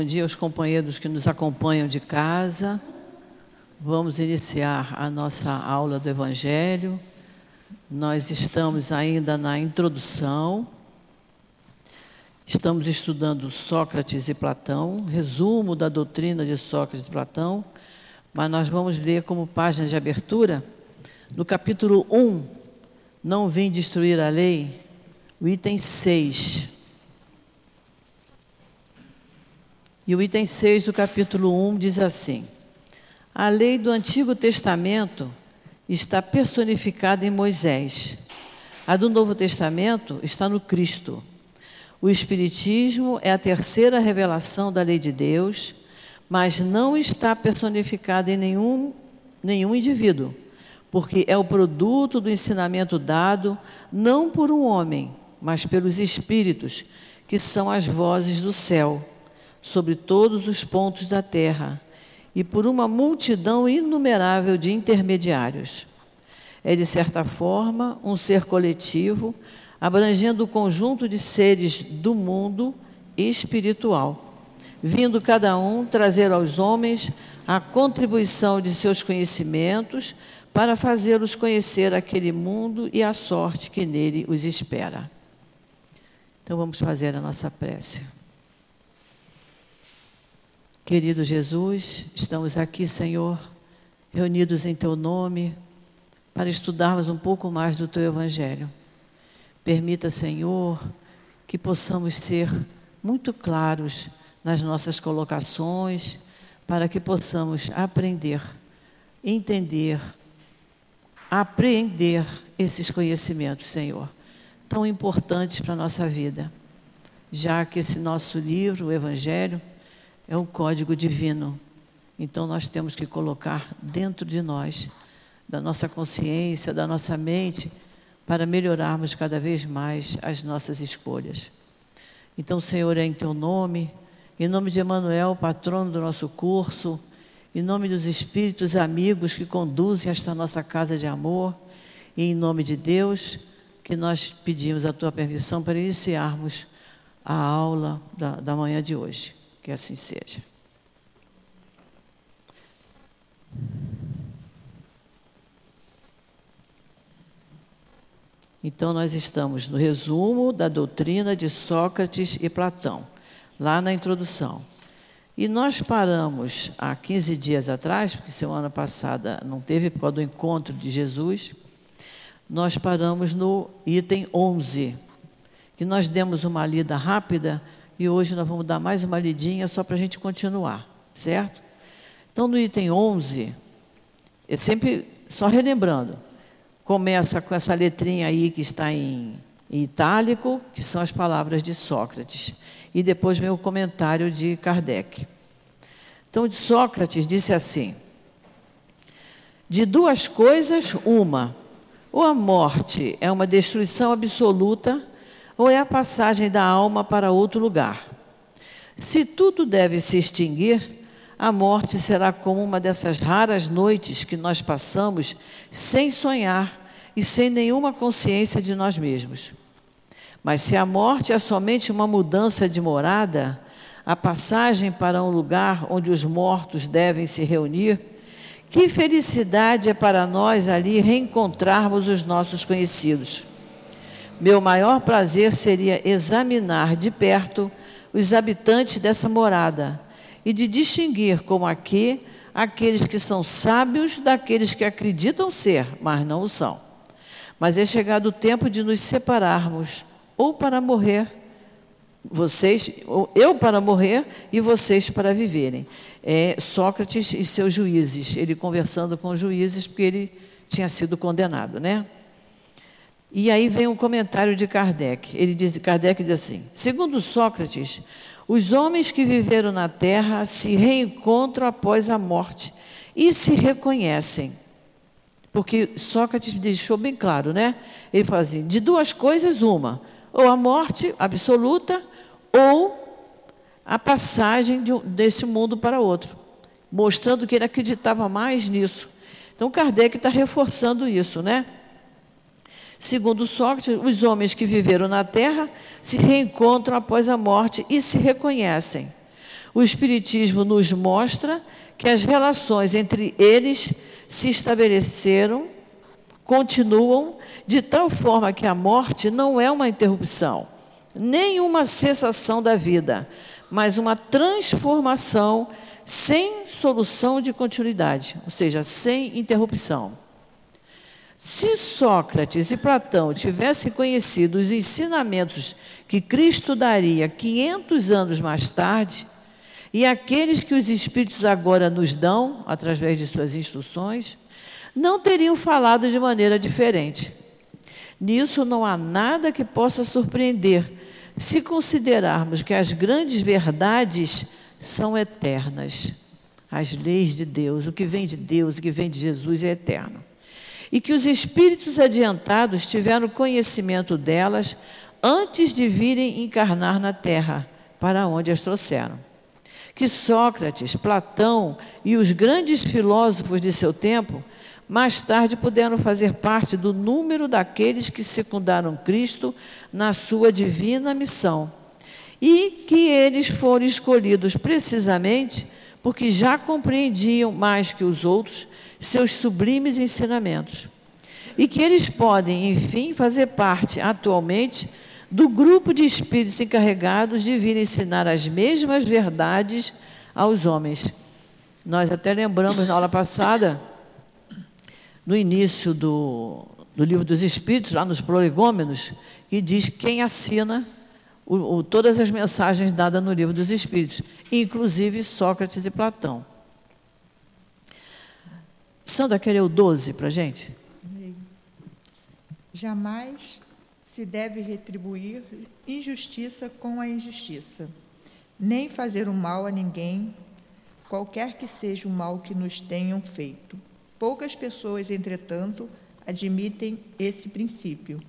Bom dia aos companheiros que nos acompanham de casa. Vamos iniciar a nossa aula do Evangelho. Nós estamos ainda na introdução. Estamos estudando Sócrates e Platão, resumo da doutrina de Sócrates e Platão, mas nós vamos ler como página de abertura, no capítulo 1, Não vim destruir a lei, o item 6. E o item 6 do capítulo 1 diz assim: A lei do Antigo Testamento está personificada em Moisés. A do Novo Testamento está no Cristo. O Espiritismo é a terceira revelação da lei de Deus, mas não está personificada em nenhum, nenhum indivíduo, porque é o produto do ensinamento dado não por um homem, mas pelos Espíritos, que são as vozes do céu sobre todos os pontos da terra e por uma multidão inumerável de intermediários. É, de certa forma, um ser coletivo, abrangendo o conjunto de seres do mundo espiritual, vindo cada um trazer aos homens a contribuição de seus conhecimentos para fazê-los conhecer aquele mundo e a sorte que nele os espera. Então vamos fazer a nossa prece. Querido Jesus, estamos aqui, Senhor, reunidos em Teu nome, para estudarmos um pouco mais do Teu Evangelho. Permita, Senhor, que possamos ser muito claros nas nossas colocações, para que possamos aprender, entender, apreender esses conhecimentos, Senhor, tão importantes para a nossa vida, já que esse nosso livro, o Evangelho, é um código divino. Então nós temos que colocar dentro de nós, da nossa consciência, da nossa mente, para melhorarmos cada vez mais as nossas escolhas. Então, Senhor, é em teu nome, em nome de Emanuel, patrono do nosso curso, em nome dos espíritos amigos que conduzem esta nossa casa de amor, e em nome de Deus, que nós pedimos a tua permissão para iniciarmos a aula da, da manhã de hoje. Que assim seja. Então, nós estamos no resumo da doutrina de Sócrates e Platão, lá na introdução. E nós paramos há 15 dias atrás, porque semana passada não teve por causa do encontro de Jesus, nós paramos no item 11, que nós demos uma lida rápida e hoje nós vamos dar mais uma lidinha só para a gente continuar, certo? Então, no item 11, é sempre, só relembrando, começa com essa letrinha aí que está em, em itálico, que são as palavras de Sócrates. E depois vem o comentário de Kardec. Então, Sócrates disse assim: De duas coisas, uma. Ou a morte é uma destruição absoluta, ou é a passagem da alma para outro lugar. Se tudo deve se extinguir, a morte será como uma dessas raras noites que nós passamos sem sonhar e sem nenhuma consciência de nós mesmos. Mas se a morte é somente uma mudança de morada, a passagem para um lugar onde os mortos devem se reunir, que felicidade é para nós ali reencontrarmos os nossos conhecidos. Meu maior prazer seria examinar de perto os habitantes dessa morada e de distinguir como aqui aqueles que são sábios daqueles que acreditam ser, mas não o são. Mas é chegado o tempo de nos separarmos, ou para morrer, vocês, eu para morrer e vocês para viverem. É Sócrates e seus juízes, ele conversando com os juízes, porque ele tinha sido condenado, né? E aí vem um comentário de Kardec. Ele diz, Kardec diz assim: segundo Sócrates, os homens que viveram na Terra se reencontram após a morte e se reconhecem. Porque Sócrates deixou bem claro, né? Ele fala assim: de duas coisas, uma, ou a morte absoluta, ou a passagem de, desse mundo para outro, mostrando que ele acreditava mais nisso. Então Kardec está reforçando isso, né? Segundo Sócrates, os homens que viveram na terra se reencontram após a morte e se reconhecem. O Espiritismo nos mostra que as relações entre eles se estabeleceram, continuam, de tal forma que a morte não é uma interrupção, nem uma cessação da vida, mas uma transformação sem solução de continuidade, ou seja, sem interrupção. Se Sócrates e Platão tivessem conhecido os ensinamentos que Cristo daria 500 anos mais tarde, e aqueles que os Espíritos agora nos dão, através de suas instruções, não teriam falado de maneira diferente. Nisso não há nada que possa surpreender, se considerarmos que as grandes verdades são eternas. As leis de Deus, o que vem de Deus, o que vem de Jesus é eterno. E que os espíritos adiantados tiveram conhecimento delas antes de virem encarnar na terra, para onde as trouxeram que Sócrates, Platão e os grandes filósofos de seu tempo mais tarde puderam fazer parte do número daqueles que secundaram Cristo na sua divina missão. E que eles foram escolhidos precisamente porque já compreendiam mais que os outros seus sublimes ensinamentos. E que eles podem, enfim, fazer parte atualmente do grupo de espíritos encarregados de vir ensinar as mesmas verdades aos homens. Nós até lembramos na aula passada, no início do, do livro dos Espíritos, lá nos prolegômenos, que diz quem assina o, o, todas as mensagens dadas no livro dos Espíritos, inclusive Sócrates e Platão. Sandra, quer ler o 12 para a gente? Jamais se deve retribuir injustiça com a injustiça, nem fazer o mal a ninguém, qualquer que seja o mal que nos tenham feito. Poucas pessoas, entretanto, admitem esse princípio,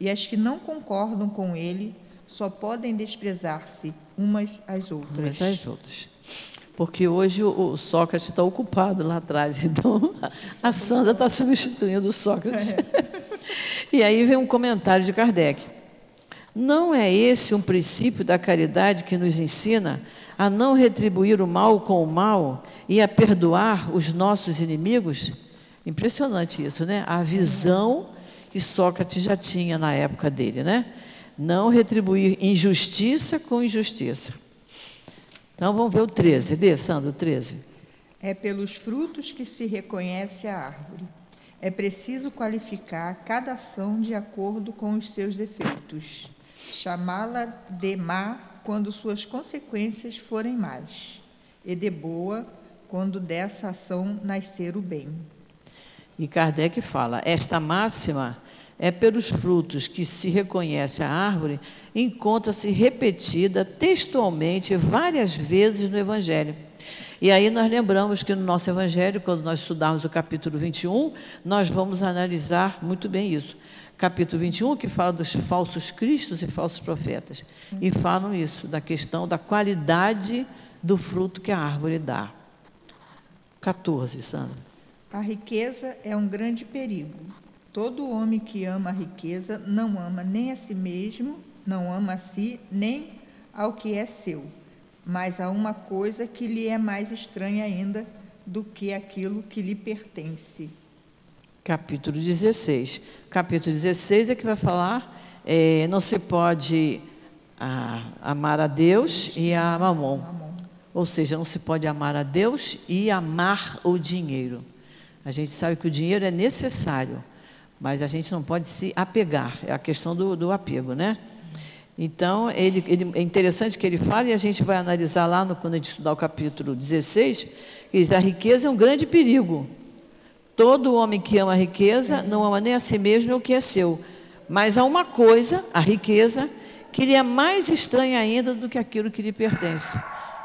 e as que não concordam com ele só podem desprezar-se umas às outras. Umas às outras. Porque hoje o Sócrates está ocupado lá atrás, então a Sandra está substituindo o Sócrates. É. E aí vem um comentário de Kardec. Não é esse um princípio da caridade que nos ensina a não retribuir o mal com o mal e a perdoar os nossos inimigos? Impressionante isso, né? A visão que Sócrates já tinha na época dele, né? Não retribuir injustiça com injustiça. Então vamos ver o 13. Lê, Sandro, o 13. É pelos frutos que se reconhece a árvore. É preciso qualificar cada ação de acordo com os seus defeitos, chamá-la de má quando suas consequências forem más, e de boa quando dessa ação nascer o bem. E Kardec fala: esta máxima é pelos frutos que se reconhece a árvore, encontra-se repetida textualmente várias vezes no Evangelho. E aí nós lembramos que no nosso Evangelho, quando nós estudarmos o capítulo 21, nós vamos analisar muito bem isso. Capítulo 21, que fala dos falsos cristos e falsos profetas. E falam isso, da questão da qualidade do fruto que a árvore dá. 14, Sandra. A riqueza é um grande perigo. Todo homem que ama a riqueza não ama nem a si mesmo, não ama a si, nem ao que é seu mas há uma coisa que lhe é mais estranha ainda do que aquilo que lhe pertence. Capítulo 16. Capítulo 16 é que vai falar: é, não se pode a, amar a Deus e a mamon. Ou seja, não se pode amar a Deus e amar o dinheiro. A gente sabe que o dinheiro é necessário, mas a gente não pode se apegar. É a questão do, do apego, né? Então, ele, ele, é interessante que ele fala, e a gente vai analisar lá no, quando a gente estudar o capítulo 16, que diz, a riqueza é um grande perigo. Todo homem que ama a riqueza não ama nem a si mesmo nem o que é seu. Mas há uma coisa, a riqueza, que lhe é mais estranha ainda do que aquilo que lhe pertence.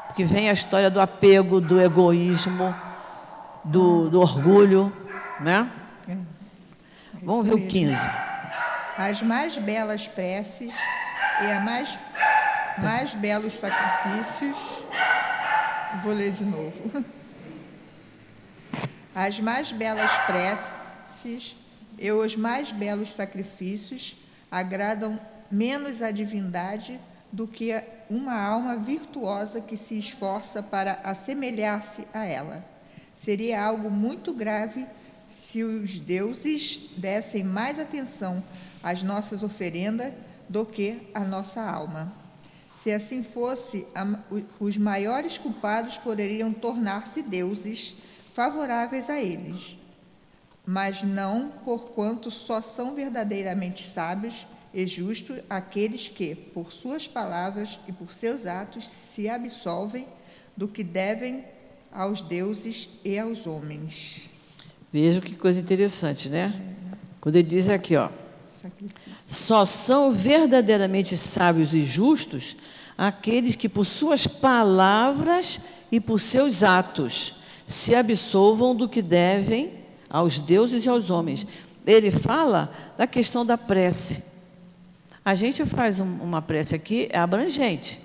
Porque vem a história do apego, do egoísmo, do, do orgulho, né? Vamos ver o 15. As mais belas preces e a mais, mais belos sacrifícios. Vou ler de novo. As mais belas preces e os mais belos sacrifícios agradam menos à divindade do que uma alma virtuosa que se esforça para assemelhar-se a ela. Seria algo muito grave se os deuses dessem mais atenção às nossas oferendas do que à nossa alma. Se assim fosse, os maiores culpados poderiam tornar-se deuses favoráveis a eles, mas não porquanto só são verdadeiramente sábios e justos aqueles que, por suas palavras e por seus atos, se absolvem do que devem aos deuses e aos homens. Veja que coisa interessante, né? Quando ele diz aqui, ó, só são verdadeiramente sábios e justos aqueles que por suas palavras e por seus atos se absolvam do que devem aos deuses e aos homens. Ele fala da questão da prece. A gente faz um, uma prece aqui é abrangente.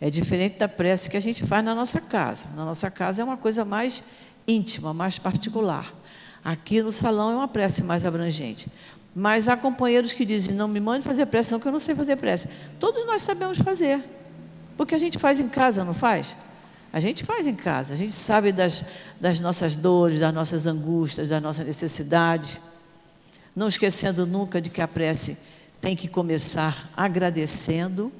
É diferente da prece que a gente faz na nossa casa. Na nossa casa é uma coisa mais íntima, mais particular. Aqui no salão é uma prece mais abrangente. Mas há companheiros que dizem: não me mande fazer prece, não, que eu não sei fazer prece. Todos nós sabemos fazer. Porque a gente faz em casa, não faz? A gente faz em casa, a gente sabe das, das nossas dores, das nossas angústias, das nossas necessidades. Não esquecendo nunca de que a prece tem que começar agradecendo,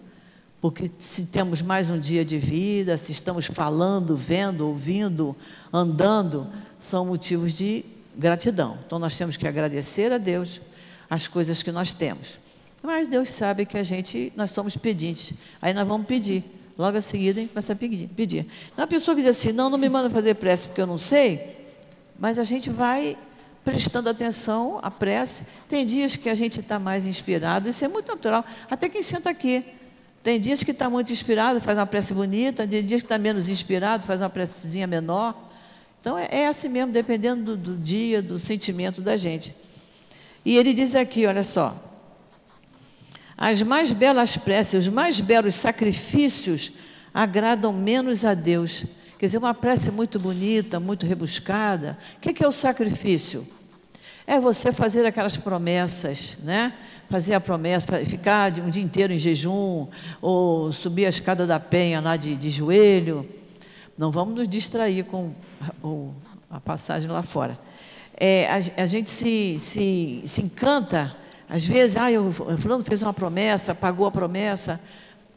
porque se temos mais um dia de vida, se estamos falando, vendo, ouvindo, andando, são motivos de gratidão. Então nós temos que agradecer a Deus as coisas que nós temos. Mas Deus sabe que a gente, nós somos pedintes. Aí nós vamos pedir. Logo a seguir a gente começa a pedir. pedir. Então a pessoa que diz assim, não, não me manda fazer prece porque eu não sei, mas a gente vai prestando atenção à prece. Tem dias que a gente está mais inspirado, isso é muito natural. Até quem senta aqui. Tem dias que está muito inspirado, faz uma prece bonita, tem dias que está menos inspirado, faz uma precezinha menor. Então é, é assim mesmo, dependendo do, do dia, do sentimento da gente. E ele diz aqui, olha só. As mais belas preces, os mais belos sacrifícios agradam menos a Deus. Quer dizer, uma prece muito bonita, muito rebuscada. O que é o sacrifício? É você fazer aquelas promessas, né? Fazer a promessa, ficar um dia inteiro em jejum, ou subir a escada da penha lá de, de joelho. Não vamos nos distrair com ou a passagem lá fora. É, a, a, gente se, se, se encanta, às vezes, ah, eu, fulano fez uma promessa, pagou a promessa,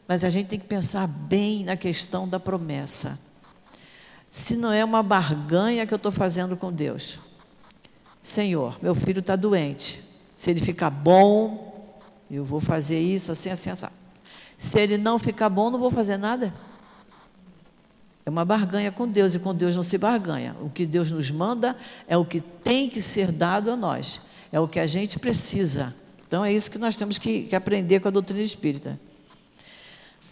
mas a gente tem que pensar bem na questão da promessa. Se não é uma barganha que eu estou fazendo com Deus. Senhor, meu filho está doente. Se ele ficar bom, eu vou fazer isso assim, assim, assim. Se ele não ficar bom, não vou fazer nada. É uma barganha com Deus e com Deus não se barganha. O que Deus nos manda é o que tem que ser dado a nós, é o que a gente precisa. Então é isso que nós temos que, que aprender com a doutrina espírita.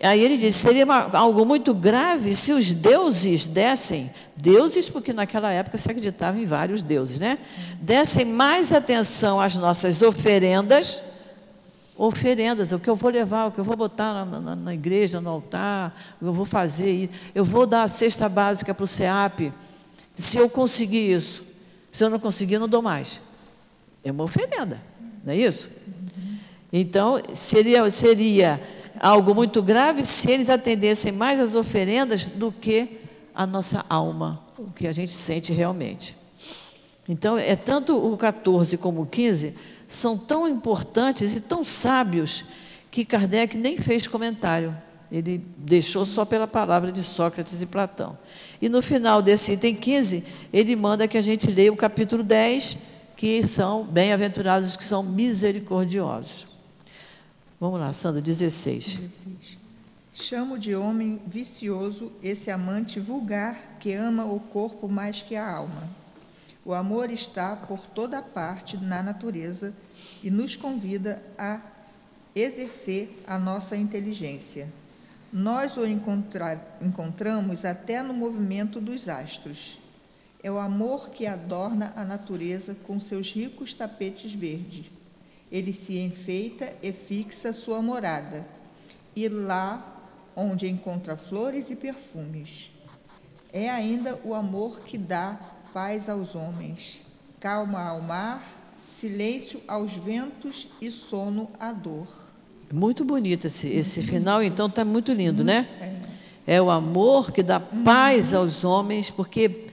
Aí ele diz: seria uma, algo muito grave se os deuses dessem, deuses, porque naquela época se acreditava em vários deuses, né? Dessem mais atenção às nossas oferendas oferendas, o que eu vou levar, o que eu vou botar na, na, na igreja, no altar, eu vou fazer, eu vou dar a cesta básica para o SEAP. Se eu conseguir isso, se eu não conseguir, não dou mais. É uma oferenda, não é isso? Então, seria, seria algo muito grave se eles atendessem mais às oferendas do que a nossa alma, o que a gente sente realmente. Então, é tanto o 14 como o 15 são tão importantes e tão sábios que Kardec nem fez comentário. Ele deixou só pela palavra de Sócrates e Platão. E no final desse item 15, ele manda que a gente leia o capítulo 10, que são bem-aventurados, que são misericordiosos. Vamos lá, Sandra, 16. 16. Chamo de homem vicioso esse amante vulgar que ama o corpo mais que a alma o amor está por toda parte na natureza e nos convida a exercer a nossa inteligência. Nós o encontramos até no movimento dos astros. É o amor que adorna a natureza com seus ricos tapetes verdes. Ele se enfeita e fixa sua morada, e lá onde encontra flores e perfumes. É ainda o amor que dá paz aos homens, calma ao mar, silêncio aos ventos e sono à dor. Muito bonito esse, esse final, então está muito lindo, né? É o amor que dá paz aos homens, porque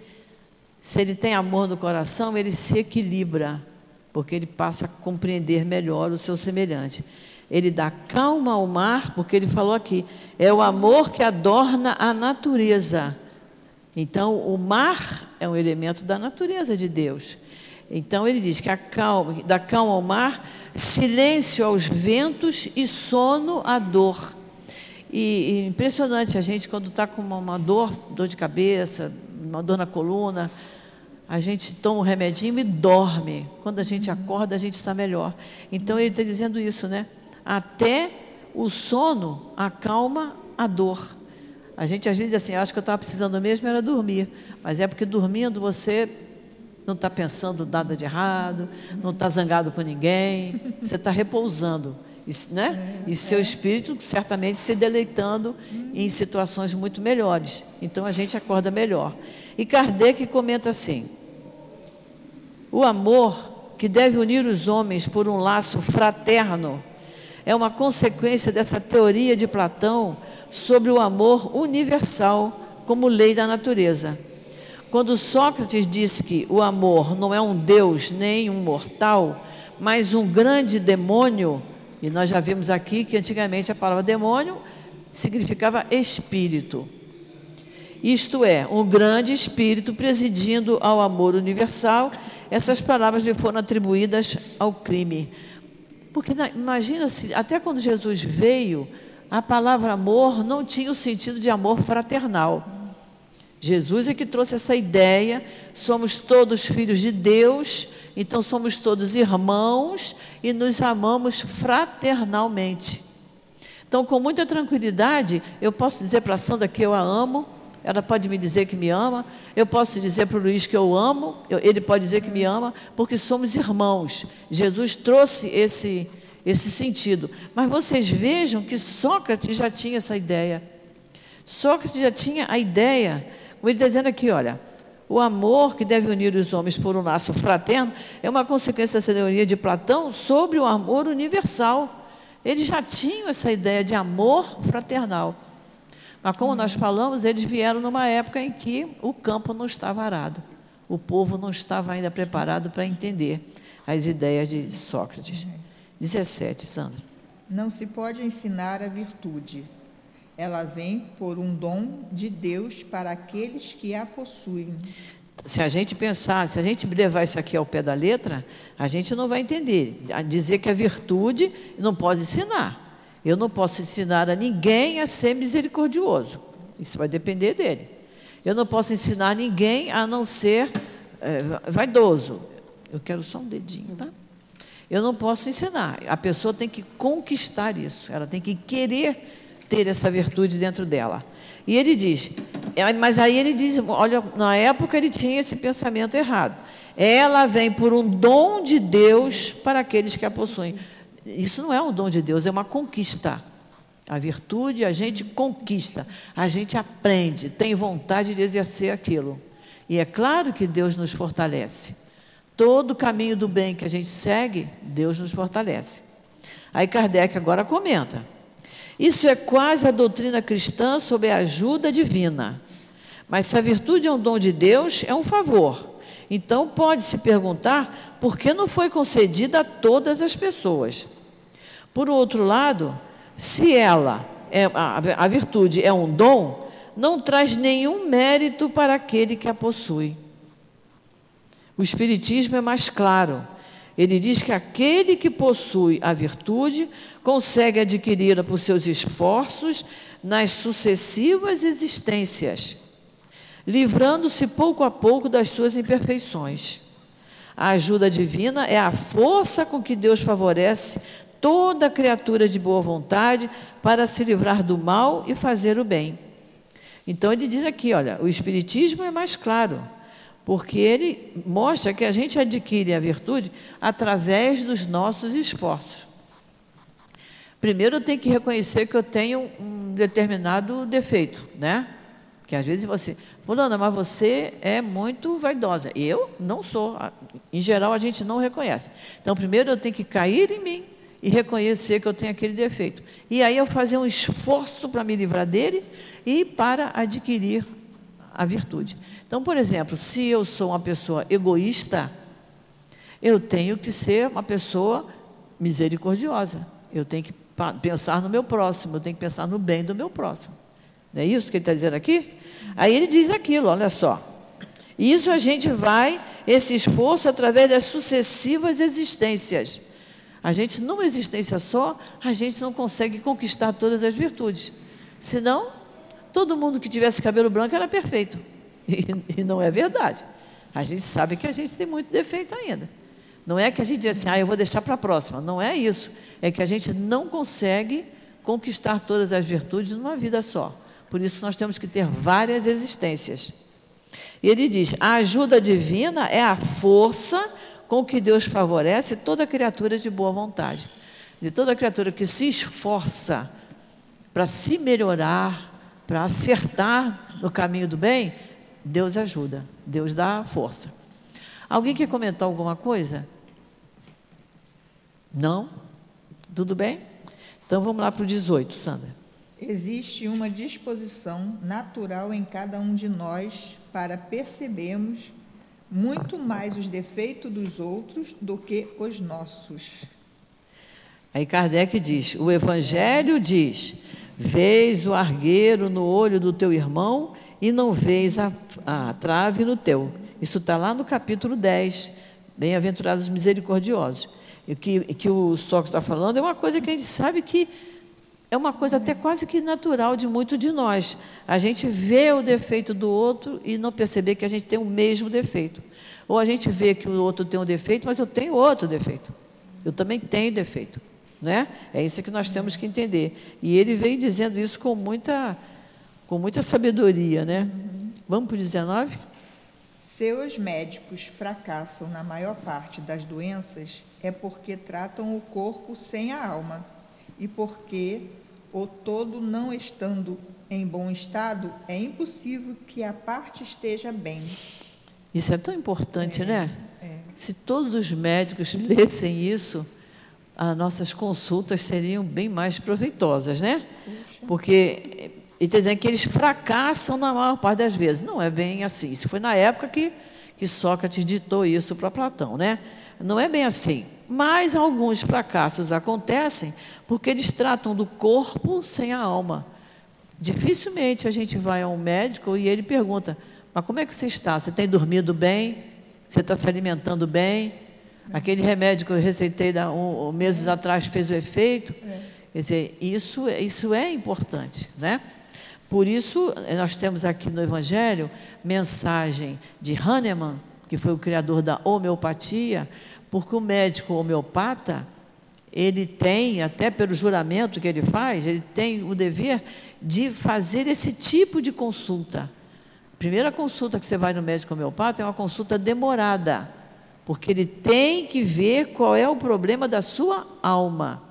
se ele tem amor no coração, ele se equilibra, porque ele passa a compreender melhor o seu semelhante. Ele dá calma ao mar, porque ele falou aqui, é o amor que adorna a natureza. Então, o mar é um elemento da natureza de Deus. Então, ele diz que calma, dá calma ao mar, silêncio aos ventos e sono à dor. E, e impressionante a gente, quando está com uma, uma, dor, dor de cabeça, uma dor na coluna, a gente toma um remedinho e dorme. Quando a gente acorda, a gente está melhor. Então ele está dizendo isso, né? Até o sono acalma a dor. A gente às vezes assim, acho que eu estava precisando mesmo era dormir, mas é porque dormindo você não está pensando nada de errado, não está zangado com ninguém, você está repousando. Né? E seu espírito certamente se deleitando em situações muito melhores. Então a gente acorda melhor. E Kardec comenta assim: o amor que deve unir os homens por um laço fraterno é uma consequência dessa teoria de Platão sobre o amor universal como lei da natureza. Quando Sócrates disse que o amor não é um Deus nem um mortal, mas um grande demônio, e nós já vimos aqui que antigamente a palavra demônio significava espírito. Isto é, um grande espírito presidindo ao amor universal. Essas palavras lhe foram atribuídas ao crime. Porque imagina se, até quando Jesus veio, a palavra amor não tinha o sentido de amor fraternal. Jesus é que trouxe essa ideia, somos todos filhos de Deus, então somos todos irmãos e nos amamos fraternalmente. Então, com muita tranquilidade, eu posso dizer para a Sandra que eu a amo, ela pode me dizer que me ama, eu posso dizer para o Luiz que eu amo, ele pode dizer que me ama, porque somos irmãos. Jesus trouxe esse, esse sentido. Mas vocês vejam que Sócrates já tinha essa ideia. Sócrates já tinha a ideia, como ele dizendo aqui, olha, o amor que deve unir os homens por um laço fraterno é uma consequência da teoria de Platão sobre o amor universal. Eles já tinham essa ideia de amor fraternal. Mas como nós falamos, eles vieram numa época em que o campo não estava arado. O povo não estava ainda preparado para entender as ideias de Sócrates. 17, Sandra. Não se pode ensinar a virtude. Ela vem por um dom de Deus para aqueles que a possuem. Se a gente pensar, se a gente levar isso aqui ao pé da letra, a gente não vai entender. Dizer que a virtude não pode ensinar. Eu não posso ensinar a ninguém a ser misericordioso. Isso vai depender dele. Eu não posso ensinar ninguém a não ser é, vaidoso. Eu quero só um dedinho, tá? Eu não posso ensinar. A pessoa tem que conquistar isso. Ela tem que querer ter essa virtude dentro dela. E ele diz, é, mas aí ele diz, olha, na época ele tinha esse pensamento errado. Ela vem por um dom de Deus para aqueles que a possuem. Isso não é um dom de Deus, é uma conquista. A virtude a gente conquista, a gente aprende, tem vontade de exercer aquilo. E é claro que Deus nos fortalece. Todo caminho do bem que a gente segue, Deus nos fortalece. Aí Kardec agora comenta. Isso é quase a doutrina cristã sob a ajuda divina. Mas se a virtude é um dom de Deus, é um favor. Então pode-se perguntar por que não foi concedida a todas as pessoas. Por outro lado, se ela, é, a, a virtude é um dom, não traz nenhum mérito para aquele que a possui. O Espiritismo é mais claro. Ele diz que aquele que possui a virtude consegue adquiri-la por seus esforços nas sucessivas existências, livrando-se pouco a pouco das suas imperfeições. A ajuda divina é a força com que Deus favorece toda criatura de boa vontade para se livrar do mal e fazer o bem. Então ele diz aqui, olha, o espiritismo é mais claro, porque ele mostra que a gente adquire a virtude através dos nossos esforços. Primeiro eu tenho que reconhecer que eu tenho um determinado defeito, né? Que às vezes você, fulana, mas você é muito vaidosa. Eu não sou. Em geral a gente não reconhece. Então primeiro eu tenho que cair em mim e reconhecer que eu tenho aquele defeito. E aí eu fazer um esforço para me livrar dele e para adquirir a virtude. Então, por exemplo, se eu sou uma pessoa egoísta, eu tenho que ser uma pessoa misericordiosa. Eu tenho que pensar no meu próximo, eu tenho que pensar no bem do meu próximo. Não é isso que ele está dizendo aqui? Aí ele diz aquilo, olha só. Isso a gente vai, esse esforço, através das sucessivas existências. A gente, numa existência só, a gente não consegue conquistar todas as virtudes. Senão, todo mundo que tivesse cabelo branco era perfeito. E, e não é verdade. A gente sabe que a gente tem muito defeito ainda. Não é que a gente diz assim, ah, eu vou deixar para a próxima. Não é isso. É que a gente não consegue conquistar todas as virtudes numa vida só. Por isso nós temos que ter várias existências. E ele diz: a ajuda divina é a força com que Deus favorece toda criatura de boa vontade. De toda criatura que se esforça para se melhorar, para acertar no caminho do bem, Deus ajuda, Deus dá força. Alguém quer comentar alguma coisa? Não? Tudo bem? Então vamos lá para o 18, Sandra. Existe uma disposição natural em cada um de nós para percebermos muito mais os defeitos dos outros do que os nossos. Aí Kardec diz: o Evangelho diz: vês o argueiro no olho do teu irmão e não vês a, a trave no teu. Isso está lá no capítulo 10, Bem-aventurados misericordiosos. E que, que o Sócrates está falando é uma coisa que a gente sabe que é uma coisa até quase que natural de muito de nós. A gente vê o defeito do outro e não perceber que a gente tem o mesmo defeito. Ou a gente vê que o outro tem um defeito, mas eu tenho outro defeito. Eu também tenho defeito. Né? É isso que nós temos que entender. E ele vem dizendo isso com muita, com muita sabedoria. Né? Vamos para o 19? Seus médicos fracassam na maior parte das doenças é porque tratam o corpo sem a alma e porque o todo não estando em bom estado, é impossível que a parte esteja bem. Isso é tão importante, é, né? É. Se todos os médicos lessem isso, as nossas consultas seriam bem mais proveitosas, né? Puxa. Porque ele está dizendo que eles fracassam na maior parte das vezes. Não é bem assim. Isso foi na época que, que Sócrates ditou isso para Platão, né? Não é bem assim. Mas alguns fracassos acontecem porque eles tratam do corpo sem a alma. Dificilmente a gente vai a um médico e ele pergunta: Mas como é que você está? Você tem dormido bem? Você está se alimentando bem? Aquele remédio que eu receitei um, um, meses atrás fez o efeito? Quer dizer, isso, isso é importante, né? Por isso, nós temos aqui no Evangelho mensagem de Hahnemann, que foi o criador da homeopatia, porque o médico homeopata, ele tem, até pelo juramento que ele faz, ele tem o dever de fazer esse tipo de consulta. A primeira consulta que você vai no médico homeopata é uma consulta demorada, porque ele tem que ver qual é o problema da sua alma.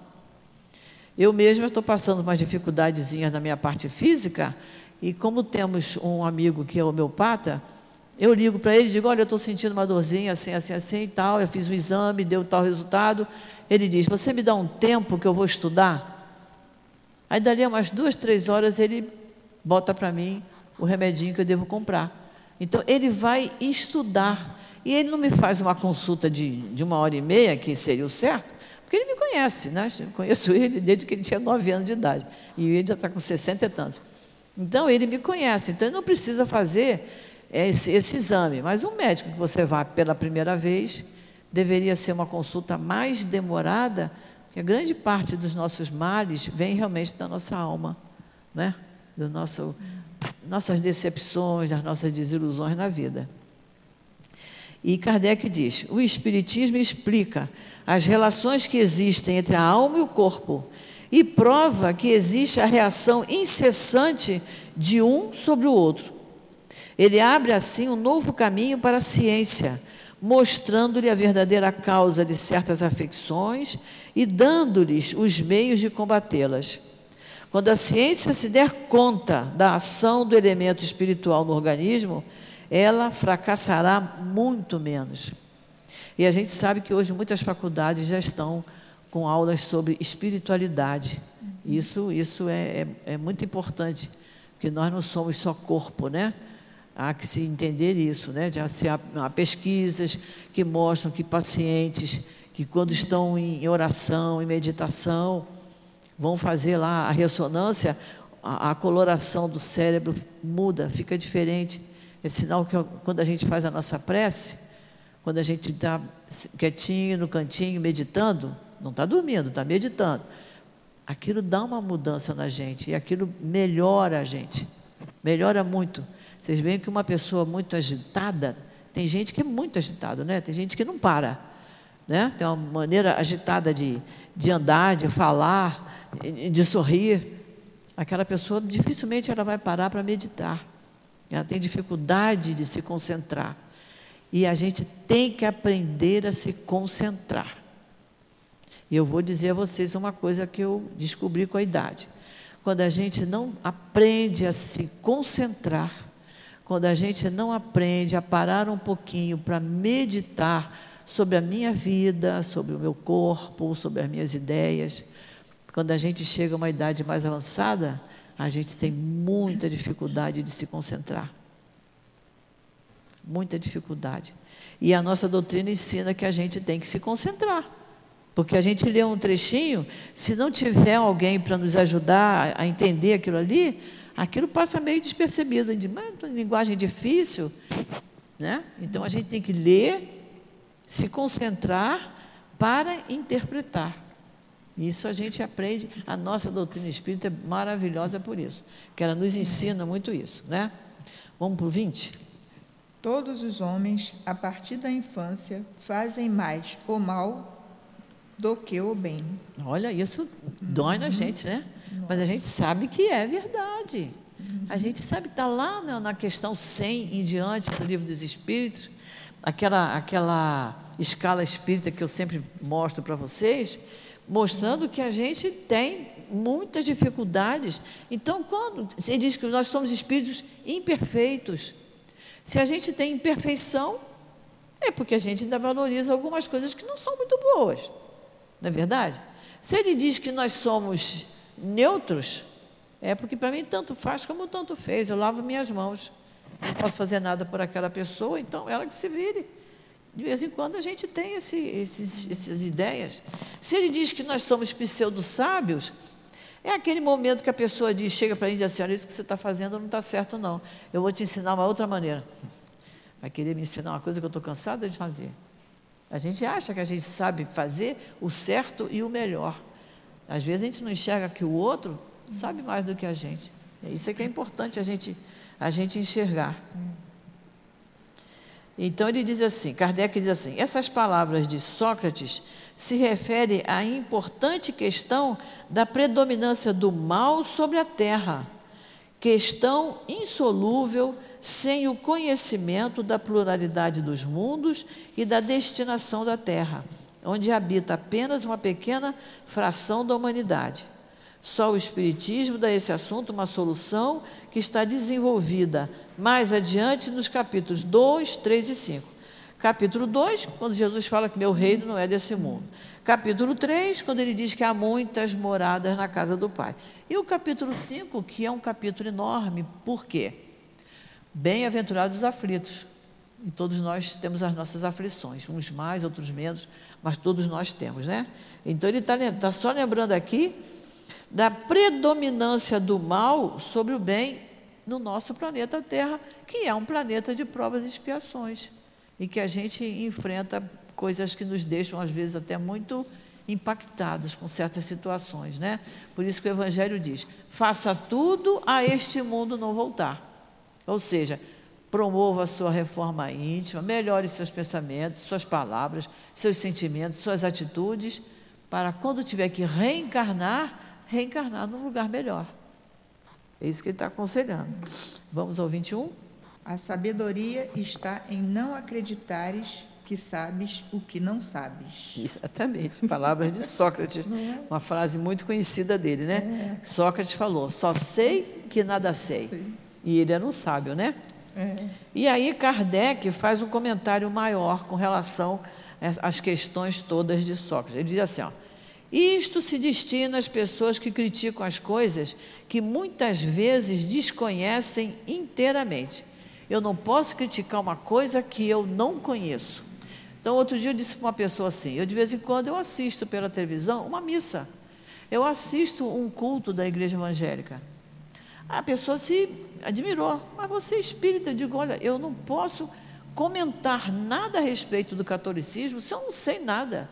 Eu mesma estou passando umas dificuldadezinhas na minha parte física, e como temos um amigo que é homeopata, eu ligo para ele e digo: Olha, eu estou sentindo uma dorzinha assim, assim, assim e tal. Eu fiz um exame, deu tal resultado. Ele diz: Você me dá um tempo que eu vou estudar? Aí, dali umas duas, três horas, ele bota para mim o remedinho que eu devo comprar. Então, ele vai estudar. E ele não me faz uma consulta de, de uma hora e meia, que seria o certo, porque ele me conhece, né? Eu conheço ele desde que ele tinha nove anos de idade. E ele já está com sessenta e tantos. Então, ele me conhece. Então, ele não precisa fazer esse, esse exame. Mas um médico que você vá pela primeira vez deveria ser uma consulta mais demorada, porque a grande parte dos nossos males vem realmente da nossa alma, né? do nosso, nossas decepções, das nossas desilusões na vida. E Kardec diz: o Espiritismo explica as relações que existem entre a alma e o corpo e prova que existe a reação incessante de um sobre o outro. Ele abre assim um novo caminho para a ciência, mostrando-lhe a verdadeira causa de certas afecções e dando-lhes os meios de combatê-las. Quando a ciência se der conta da ação do elemento espiritual no organismo, ela fracassará muito menos. E a gente sabe que hoje muitas faculdades já estão com aulas sobre espiritualidade. Isso, isso é, é, é muito importante, porque nós não somos só corpo, né? Há que se entender isso, né? Já se há, há pesquisas que mostram que pacientes que quando estão em oração, em meditação, vão fazer lá a ressonância, a, a coloração do cérebro muda, fica diferente. É sinal que quando a gente faz a nossa prece, quando a gente está quietinho no cantinho, meditando, não está dormindo, está meditando, aquilo dá uma mudança na gente e aquilo melhora a gente, melhora muito. Vocês veem que uma pessoa muito agitada, tem gente que é muito agitado, né? Tem gente que não para, né? Tem uma maneira agitada de, de andar, de falar, de sorrir. Aquela pessoa dificilmente ela vai parar para meditar. Ela tem dificuldade de se concentrar. E a gente tem que aprender a se concentrar. E eu vou dizer a vocês uma coisa que eu descobri com a idade. Quando a gente não aprende a se concentrar, quando a gente não aprende a parar um pouquinho para meditar sobre a minha vida, sobre o meu corpo, sobre as minhas ideias, quando a gente chega a uma idade mais avançada, a gente tem muita dificuldade de se concentrar. Muita dificuldade. E a nossa doutrina ensina que a gente tem que se concentrar. Porque a gente lê um trechinho, se não tiver alguém para nos ajudar a entender aquilo ali, aquilo passa meio despercebido, de linguagem difícil, né? Então a gente tem que ler, se concentrar para interpretar. Isso a gente aprende, a nossa doutrina espírita é maravilhosa por isso, que ela nos ensina muito isso, né? Vamos para o 20? Todos os homens, a partir da infância, fazem mais o mal do que o bem. Olha, isso dói na gente, né? Mas a gente sabe que é verdade. A gente sabe que está lá na, na, questão 100 em diante do livro dos Espíritos, aquela, aquela escala espírita que eu sempre mostro para vocês, mostrando que a gente tem muitas dificuldades. Então, quando ele diz que nós somos espíritos imperfeitos, se a gente tem imperfeição, é porque a gente ainda valoriza algumas coisas que não são muito boas. Não é verdade? Se ele diz que nós somos neutros, é porque para mim tanto faz como tanto fez. Eu lavo minhas mãos. Não posso fazer nada por aquela pessoa, então ela que se vire. De vez em quando a gente tem esse, esses, essas ideias. Se ele diz que nós somos pseudo-sábios, é aquele momento que a pessoa diz, chega para gente e diz assim, olha, isso que você está fazendo não está certo não. Eu vou te ensinar uma outra maneira. Vai querer me ensinar uma coisa que eu estou cansada de fazer. A gente acha que a gente sabe fazer o certo e o melhor. Às vezes a gente não enxerga que o outro sabe mais do que a gente. É isso é que é importante a gente, a gente enxergar. Então ele diz assim, Kardec diz assim, essas palavras de Sócrates se referem à importante questão da predominância do mal sobre a terra, questão insolúvel sem o conhecimento da pluralidade dos mundos e da destinação da terra, onde habita apenas uma pequena fração da humanidade. Só o Espiritismo dá esse assunto uma solução que está desenvolvida mais adiante nos capítulos 2, 3 e 5. Capítulo 2, quando Jesus fala que meu reino não é desse mundo. Capítulo 3, quando ele diz que há muitas moradas na casa do Pai. E o capítulo 5, que é um capítulo enorme, por quê? Bem-aventurados os aflitos. E todos nós temos as nossas aflições, uns mais, outros menos, mas todos nós temos, né? Então ele está tá só lembrando aqui da predominância do mal sobre o bem no nosso planeta Terra, que é um planeta de provas e expiações, e que a gente enfrenta coisas que nos deixam, às vezes, até muito impactados com certas situações, né? Por isso que o Evangelho diz: faça tudo a este mundo não voltar. Ou seja, promova a sua reforma íntima, melhore seus pensamentos, suas palavras, seus sentimentos, suas atitudes, para quando tiver que reencarnar, reencarnar num lugar melhor. É isso que ele está aconselhando. Vamos ao 21? A sabedoria está em não acreditares que sabes o que não sabes. Exatamente. Palavras de Sócrates. É? Uma frase muito conhecida dele, né? É. Sócrates falou: só sei que nada sei. Sim. E ele era um sábio, né? É. E aí Kardec faz um comentário maior com relação às questões todas de Sócrates. Ele diz assim: ó, Isto se destina às pessoas que criticam as coisas que muitas vezes desconhecem inteiramente. Eu não posso criticar uma coisa que eu não conheço. Então, outro dia eu disse para uma pessoa assim: eu de vez em quando eu assisto pela televisão uma missa. Eu assisto um culto da igreja evangélica. A pessoa se admirou, mas você é espírita. Eu digo: olha, eu não posso comentar nada a respeito do catolicismo se eu não sei nada.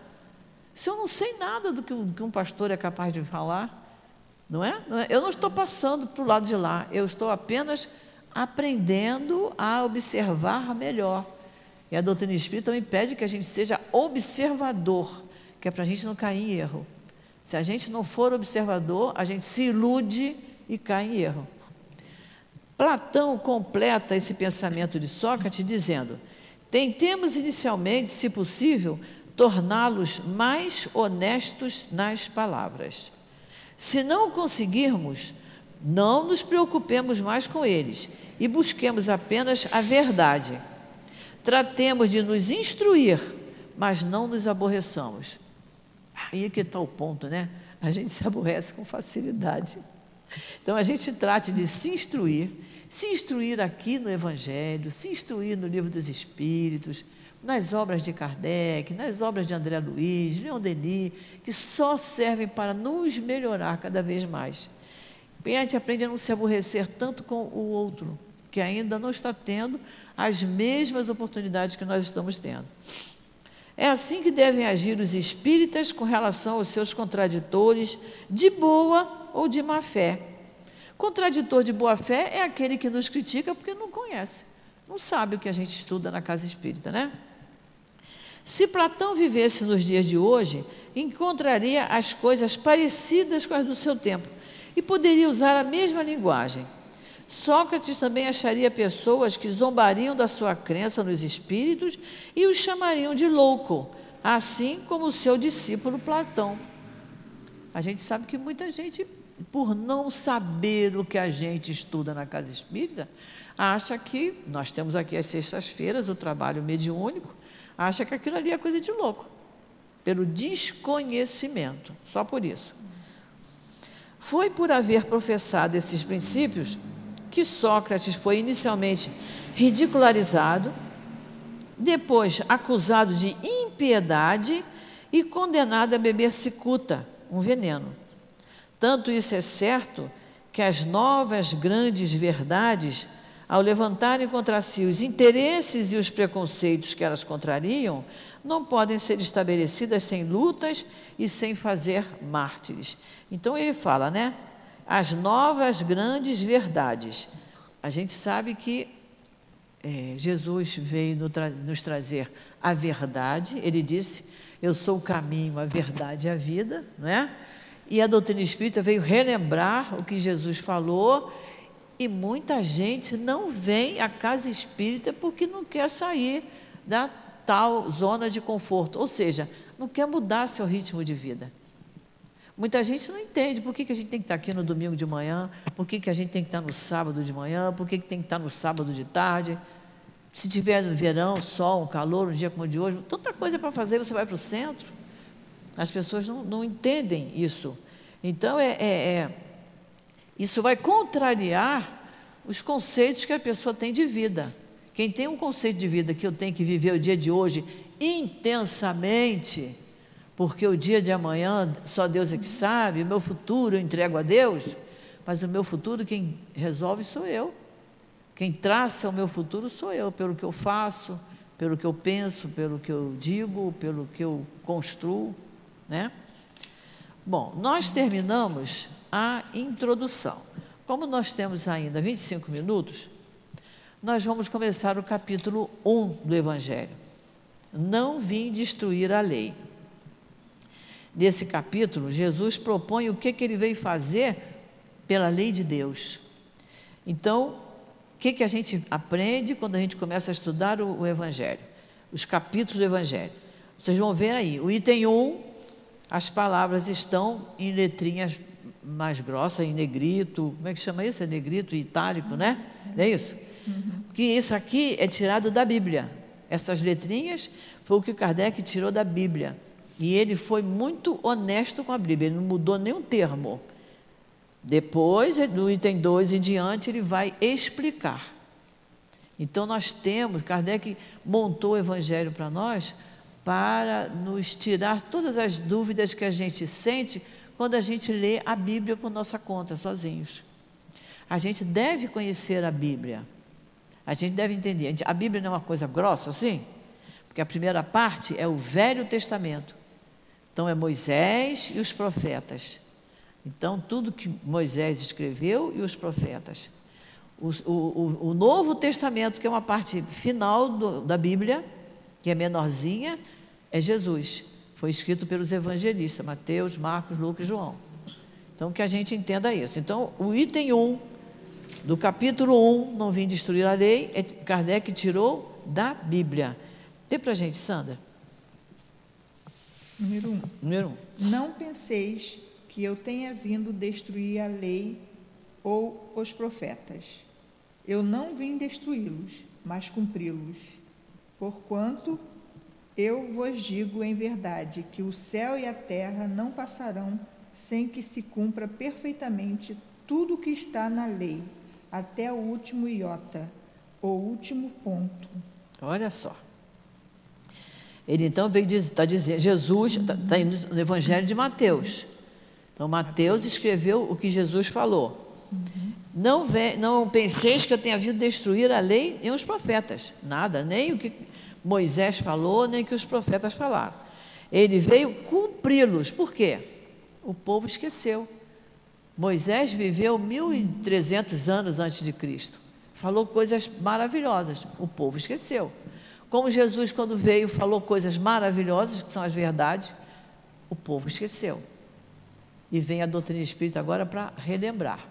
Se eu não sei nada do que um, pastor é capaz de falar, não é? Não é? Eu não estou passando para o lado de lá, eu estou apenas aprendendo a observar melhor. E a doutrina espírita também pede que a gente seja observador, que é para a gente não cair em erro. Se a gente não for observador, a gente se ilude e cai em erro. Platão completa esse pensamento de Sócrates dizendo: tentemos inicialmente, se possível, torná-los mais honestos nas palavras. Se não conseguirmos, não nos preocupemos mais com eles e busquemos apenas a verdade. Tratemos de nos instruir, mas não nos aborreçamos. Aí é que está o ponto, né? A gente se aborrece com facilidade. Então a gente trate de se instruir, se instruir aqui no Evangelho, se instruir no Livro dos Espíritos, nas obras de Kardec, nas obras de André Luiz, Leon Denis, que só servem para nos melhorar cada vez mais. E a gente aprende a não se aborrecer tanto com o outro, que ainda não está tendo as mesmas oportunidades que nós estamos tendo. É assim que devem agir os espíritas com relação aos seus contraditores de boa ou de má fé. Contraditor de boa fé é aquele que nos critica porque não conhece, não sabe o que a gente estuda na casa espírita, né? Se Platão vivesse nos dias de hoje, encontraria as coisas parecidas com as do seu tempo e poderia usar a mesma linguagem. Sócrates também acharia pessoas que zombariam da sua crença nos espíritos e os chamariam de louco, assim como o seu discípulo Platão. A gente sabe que muita gente, por não saber o que a gente estuda na casa espírita, acha que nós temos aqui às sextas-feiras o trabalho mediúnico, acha que aquilo ali é coisa de louco, pelo desconhecimento, só por isso. Foi por haver professado esses princípios que Sócrates foi inicialmente ridicularizado, depois acusado de impiedade e condenado a beber cicuta, um veneno. Tanto isso é certo que as novas grandes verdades, ao levantarem contra si os interesses e os preconceitos que elas contrariam, não podem ser estabelecidas sem lutas e sem fazer mártires. Então ele fala, né? as novas grandes verdades. A gente sabe que é, Jesus veio nos trazer a verdade, ele disse: Eu sou o caminho, a verdade e a vida, não é? E a doutrina espírita veio relembrar o que Jesus falou, e muita gente não vem à casa espírita porque não quer sair da tal zona de conforto, ou seja, não quer mudar seu ritmo de vida. Muita gente não entende por que, que a gente tem que estar aqui no domingo de manhã, por que, que a gente tem que estar no sábado de manhã, por que, que tem que estar no sábado de tarde. Se tiver no verão, sol, um calor, um dia como o de hoje, tanta coisa para fazer, você vai para o centro. As pessoas não, não entendem isso. Então, é, é, é, isso vai contrariar os conceitos que a pessoa tem de vida. Quem tem um conceito de vida que eu tenho que viver o dia de hoje intensamente, porque o dia de amanhã só Deus é que sabe, o meu futuro eu entrego a Deus, mas o meu futuro quem resolve sou eu. Quem traça o meu futuro sou eu, pelo que eu faço, pelo que eu penso, pelo que eu digo, pelo que eu construo, né? Bom, nós terminamos a introdução. Como nós temos ainda 25 minutos, nós vamos começar o capítulo 1 do Evangelho. Não vim destruir a lei desse capítulo, Jesus propõe o que, que ele veio fazer pela lei de Deus. Então, o que, que a gente aprende quando a gente começa a estudar o, o Evangelho? Os capítulos do Evangelho. Vocês vão ver aí, o item 1, as palavras estão em letrinhas mais grossas, em negrito, como é que chama isso? É negrito itálico, né? Não é isso? Que isso aqui é tirado da Bíblia. Essas letrinhas foi o que Kardec tirou da Bíblia. E ele foi muito honesto com a Bíblia, ele não mudou nenhum termo. Depois, no item 2 em diante, ele vai explicar. Então, nós temos, Kardec montou o Evangelho para nós para nos tirar todas as dúvidas que a gente sente quando a gente lê a Bíblia por nossa conta, sozinhos. A gente deve conhecer a Bíblia. A gente deve entender. A Bíblia não é uma coisa grossa assim? Porque a primeira parte é o Velho Testamento. Então, é Moisés e os profetas. Então, tudo que Moisés escreveu e os profetas. O, o, o Novo Testamento, que é uma parte final do, da Bíblia, que é menorzinha, é Jesus. Foi escrito pelos evangelistas, Mateus, Marcos, Lucas e João. Então, que a gente entenda isso. Então, o item 1 do capítulo 1, não vim destruir a lei, é, Kardec tirou da Bíblia. Dê para a gente, Sandra. Número 1. Número 1. Não penseis que eu tenha vindo destruir a lei ou os profetas. Eu não vim destruí-los, mas cumpri-los. Porquanto eu vos digo em verdade que o céu e a terra não passarão sem que se cumpra perfeitamente tudo o que está na lei, até o último iota, o último ponto. Olha só. Ele então veio está dizendo, Jesus está tá no Evangelho de Mateus. Então, Mateus escreveu o que Jesus falou. Uhum. Não, ve, não penseis que eu tenha vindo destruir a lei e os profetas. Nada, nem o que Moisés falou, nem que os profetas falaram. Ele veio cumpri-los. Por quê? O povo esqueceu. Moisés viveu 1.300 anos antes de Cristo. Falou coisas maravilhosas. O povo esqueceu. Como Jesus, quando veio, falou coisas maravilhosas, que são as verdades, o povo esqueceu. E vem a doutrina espírita agora para relembrar.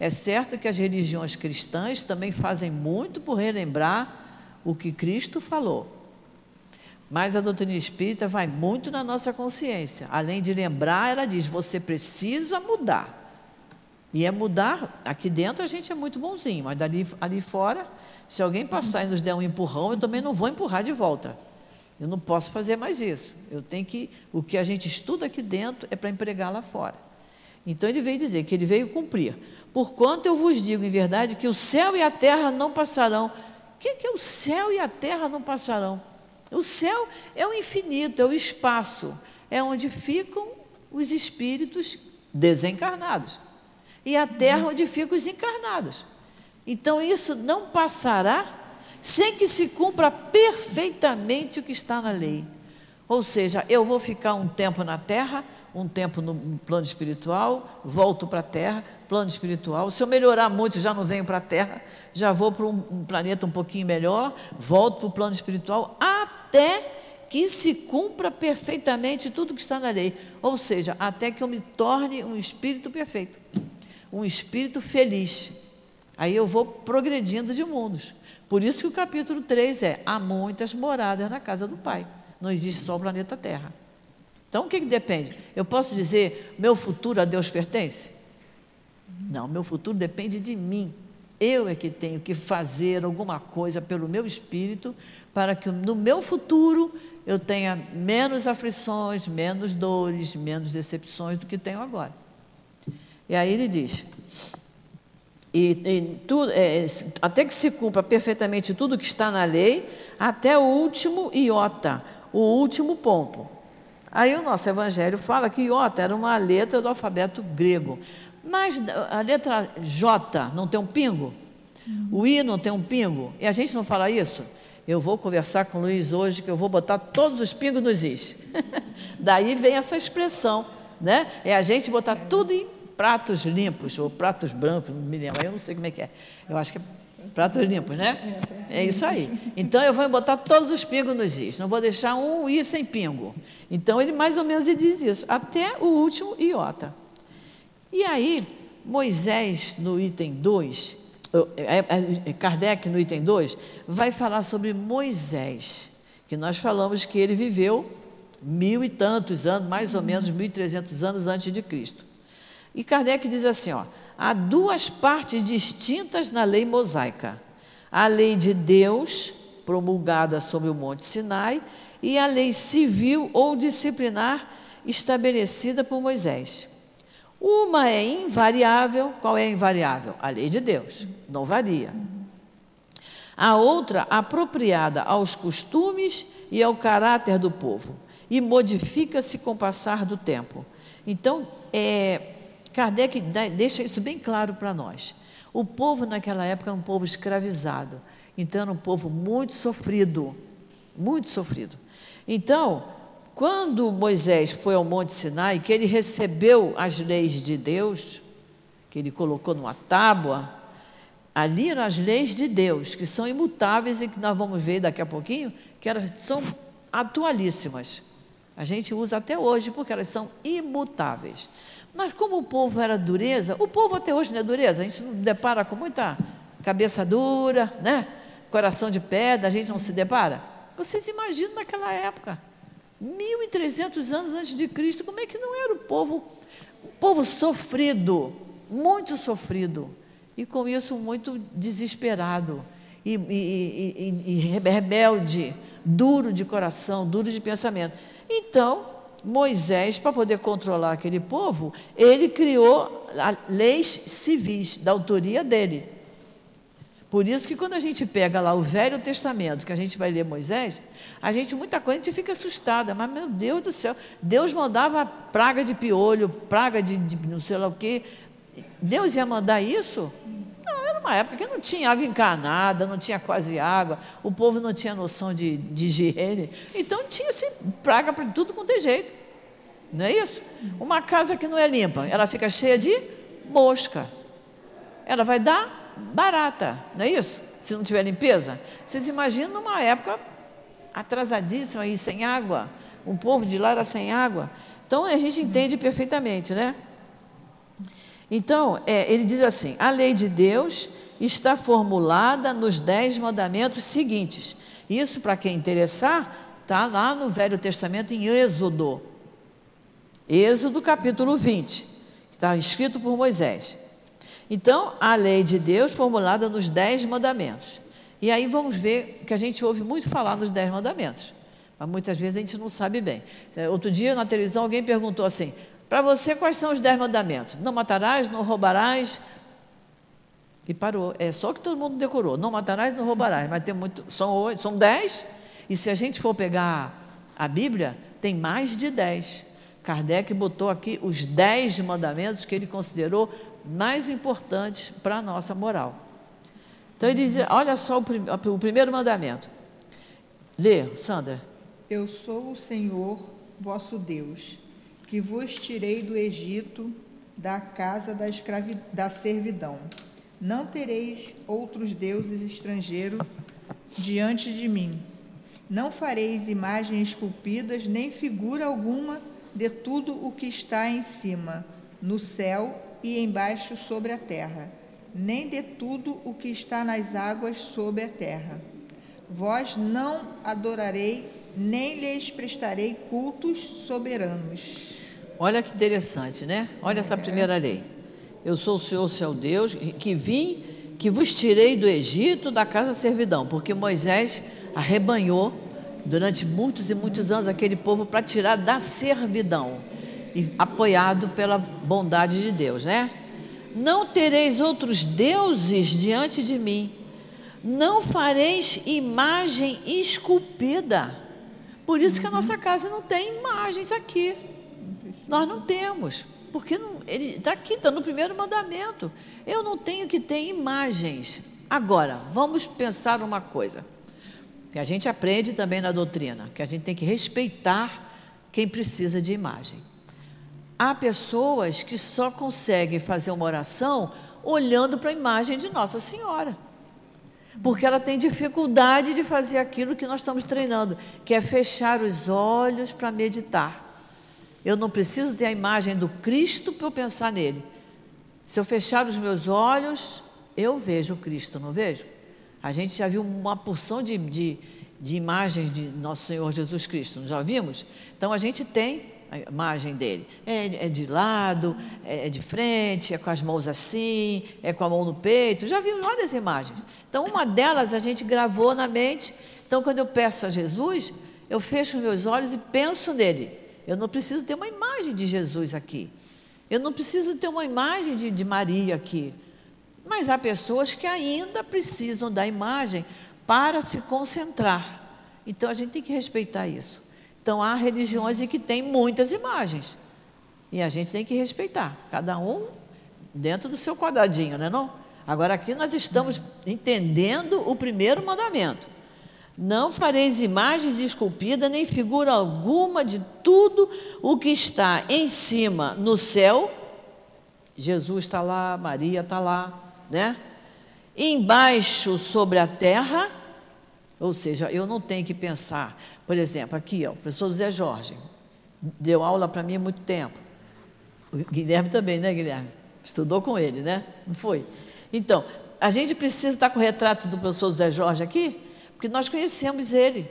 É certo que as religiões cristãs também fazem muito por relembrar o que Cristo falou. Mas a doutrina espírita vai muito na nossa consciência. Além de lembrar, ela diz: você precisa mudar. E é mudar, aqui dentro a gente é muito bonzinho, mas dali, ali fora, se alguém passar e nos der um empurrão, eu também não vou empurrar de volta. Eu não posso fazer mais isso. Eu tenho que. O que a gente estuda aqui dentro é para empregar lá fora. Então ele veio dizer que ele veio cumprir. Porquanto eu vos digo em verdade que o céu e a terra não passarão. Que, que o céu e a terra não passarão? O céu é o infinito, é o espaço, é onde ficam os espíritos desencarnados. E a terra onde ficam os encarnados. Então isso não passará sem que se cumpra perfeitamente o que está na lei. Ou seja, eu vou ficar um tempo na terra, um tempo no plano espiritual, volto para a terra, plano espiritual. Se eu melhorar muito, já não venho para a terra, já vou para um, planeta um pouquinho melhor, volto para o plano espiritual, até que se cumpra perfeitamente tudo que está na lei. Ou seja, até que eu me torne um espírito perfeito, um espírito feliz. Aí eu vou progredindo de mundos. Por isso que o capítulo 3 é: há muitas moradas na casa do Pai. Não existe só o planeta Terra. Então, o que, que depende? Eu posso dizer, meu futuro a Deus pertence? Não, meu futuro depende de mim. Eu é que tenho que fazer alguma coisa pelo meu espírito para que no meu futuro eu tenha menos aflições, menos dores, menos decepções do que tenho agora. E aí ele diz: e, e tudo, é, até que se cumpra perfeitamente tudo que está na lei, até o último iota, o último ponto. Aí o nosso evangelho fala que iota era uma letra do alfabeto grego. Mas a letra J não tem um pingo? O I não tem um pingo? E a gente não fala isso? Eu vou conversar com o Luiz hoje que eu vou botar todos os pingos nos is. Daí vem essa expressão, né? É a gente botar tudo em pratos limpos, ou pratos brancos, não me lembro, eu não sei como é que é. Eu acho que é pratos limpos, né? É isso aí. Então eu vou botar todos os pingos nos is, não vou deixar um i sem pingo. Então ele mais ou menos diz isso, até o último iota. E aí, Moisés, no item 2, é, é, é, Kardec, no item 2, vai falar sobre Moisés, que nós falamos que ele viveu mil e tantos anos, mais ou menos mil e trezentos anos antes de Cristo. E Kardec diz assim: ó, há duas partes distintas na lei mosaica: a lei de Deus, promulgada sobre o Monte Sinai, e a lei civil ou disciplinar estabelecida por Moisés. Uma é invariável, qual é invariável? A lei de Deus, não varia. A outra apropriada aos costumes e ao caráter do povo, e modifica-se com o passar do tempo. Então, é, Kardec deixa isso bem claro para nós. O povo naquela época era um povo escravizado, então era um povo muito sofrido, muito sofrido. Então, quando Moisés foi ao Monte Sinai, que ele recebeu as leis de Deus, que ele colocou numa tábua, ali eram as leis de Deus, que são imutáveis e que nós vamos ver daqui a pouquinho, que elas são atualíssimas. A gente usa até hoje porque elas são imutáveis. Mas como o povo era dureza, o povo até hoje não é dureza, a gente não depara com muita cabeça dura, né? coração de pedra, a gente não se depara. Vocês imaginam naquela época, 1.300 anos antes de Cristo, como é que não era o povo, povo sofrido, muito sofrido, e com isso muito desesperado, e, e, e, e rebelde, duro de coração, duro de pensamento. Então, Moisés, para poder controlar aquele povo, ele criou leis civis da autoria dele. Por isso que quando a gente pega lá o Velho Testamento, que a gente vai ler Moisés, a gente, muita coisa, a gente fica assustada, mas meu Deus do céu, Deus mandava praga de piolho, praga de, de não sei lá o quê. Deus ia mandar isso? Não, era uma época que não tinha água encanada, não tinha quase água, o povo não tinha noção de, de higiene. Então tinha assim, praga para tudo com é jeito. Não é isso? Uma casa que não é limpa, ela fica cheia de mosca. Ela vai dar barata, não é isso? Se não tiver limpeza. Vocês imaginam uma época atrasadíssima e sem água. Um povo de lá era sem água. Então a gente entende perfeitamente, né? Então, é, ele diz assim: a lei de Deus está formulada nos dez mandamentos seguintes. Isso, para quem interessar, está lá no Velho Testamento, em Êxodo. Êxodo capítulo 20, que está escrito por Moisés. Então, a lei de Deus formulada nos Dez Mandamentos. E aí vamos ver que a gente ouve muito falar nos Dez Mandamentos, mas muitas vezes a gente não sabe bem. Outro dia na televisão alguém perguntou assim: para você quais são os Dez Mandamentos? Não matarás, não roubarás. E parou. É só que todo mundo decorou: não matarás, não roubarás. Mas tem muito, são oito, são dez. E se a gente for pegar a Bíblia, tem mais de dez. Kardec botou aqui os dez mandamentos que ele considerou mais importantes para a nossa moral. Então ele diz: olha só o, prim o primeiro mandamento. Lê, Sandra. Eu sou o Senhor vosso Deus, que vos tirei do Egito, da casa da, da servidão. Não tereis outros deuses estrangeiros diante de mim. Não fareis imagens esculpidas, nem figura alguma de tudo o que está em cima, no céu e embaixo sobre a terra, nem de tudo o que está nas águas sobre a terra. Vós não adorarei, nem lhes prestarei cultos soberanos. Olha que interessante, né? Olha essa primeira lei. Eu sou o Senhor, seu Deus, que vim, que vos tirei do Egito, da casa servidão, porque Moisés arrebanhou durante muitos e muitos anos aquele povo para tirar da servidão e apoiado pela bondade de Deus, né? Não tereis outros deuses diante de mim, não fareis imagem esculpida. Por isso que a nossa casa não tem imagens aqui. Nós não temos, porque não, ele está aqui, está no primeiro mandamento. Eu não tenho que ter imagens. Agora, vamos pensar uma coisa que a gente aprende também na doutrina, que a gente tem que respeitar quem precisa de imagem. Há pessoas que só conseguem fazer uma oração olhando para a imagem de Nossa Senhora. Porque ela tem dificuldade de fazer aquilo que nós estamos treinando, que é fechar os olhos para meditar. Eu não preciso ter a imagem do Cristo para eu pensar nele. Se eu fechar os meus olhos, eu vejo o Cristo, não vejo? A gente já viu uma porção de, de, de imagens de Nosso Senhor Jesus Cristo, não já vimos? Então a gente tem a imagem dele. É, é de lado, é, é de frente, é com as mãos assim, é com a mão no peito. Já viu várias imagens. Então, uma delas a gente gravou na mente Então, quando eu peço a Jesus, eu fecho meus olhos e penso nele. Eu não preciso ter uma imagem de Jesus aqui. Eu não preciso ter uma imagem de, de Maria aqui. Mas há pessoas que ainda precisam da imagem para se concentrar. Então a gente tem que respeitar isso. Então há religiões em que tem muitas imagens. E a gente tem que respeitar, cada um dentro do seu quadradinho, não é não? Agora aqui nós estamos entendendo o primeiro mandamento. Não fareis imagens de esculpida, nem figura alguma de tudo o que está em cima no céu. Jesus está lá, Maria está lá, né? Embaixo sobre a terra, ou seja, eu não tenho que pensar, por exemplo, aqui, ó, o professor José Jorge, deu aula para mim há muito tempo. O Guilherme também, né, Guilherme? Estudou com ele, né? Não foi? Então, a gente precisa estar com o retrato do professor José Jorge aqui, porque nós conhecemos ele,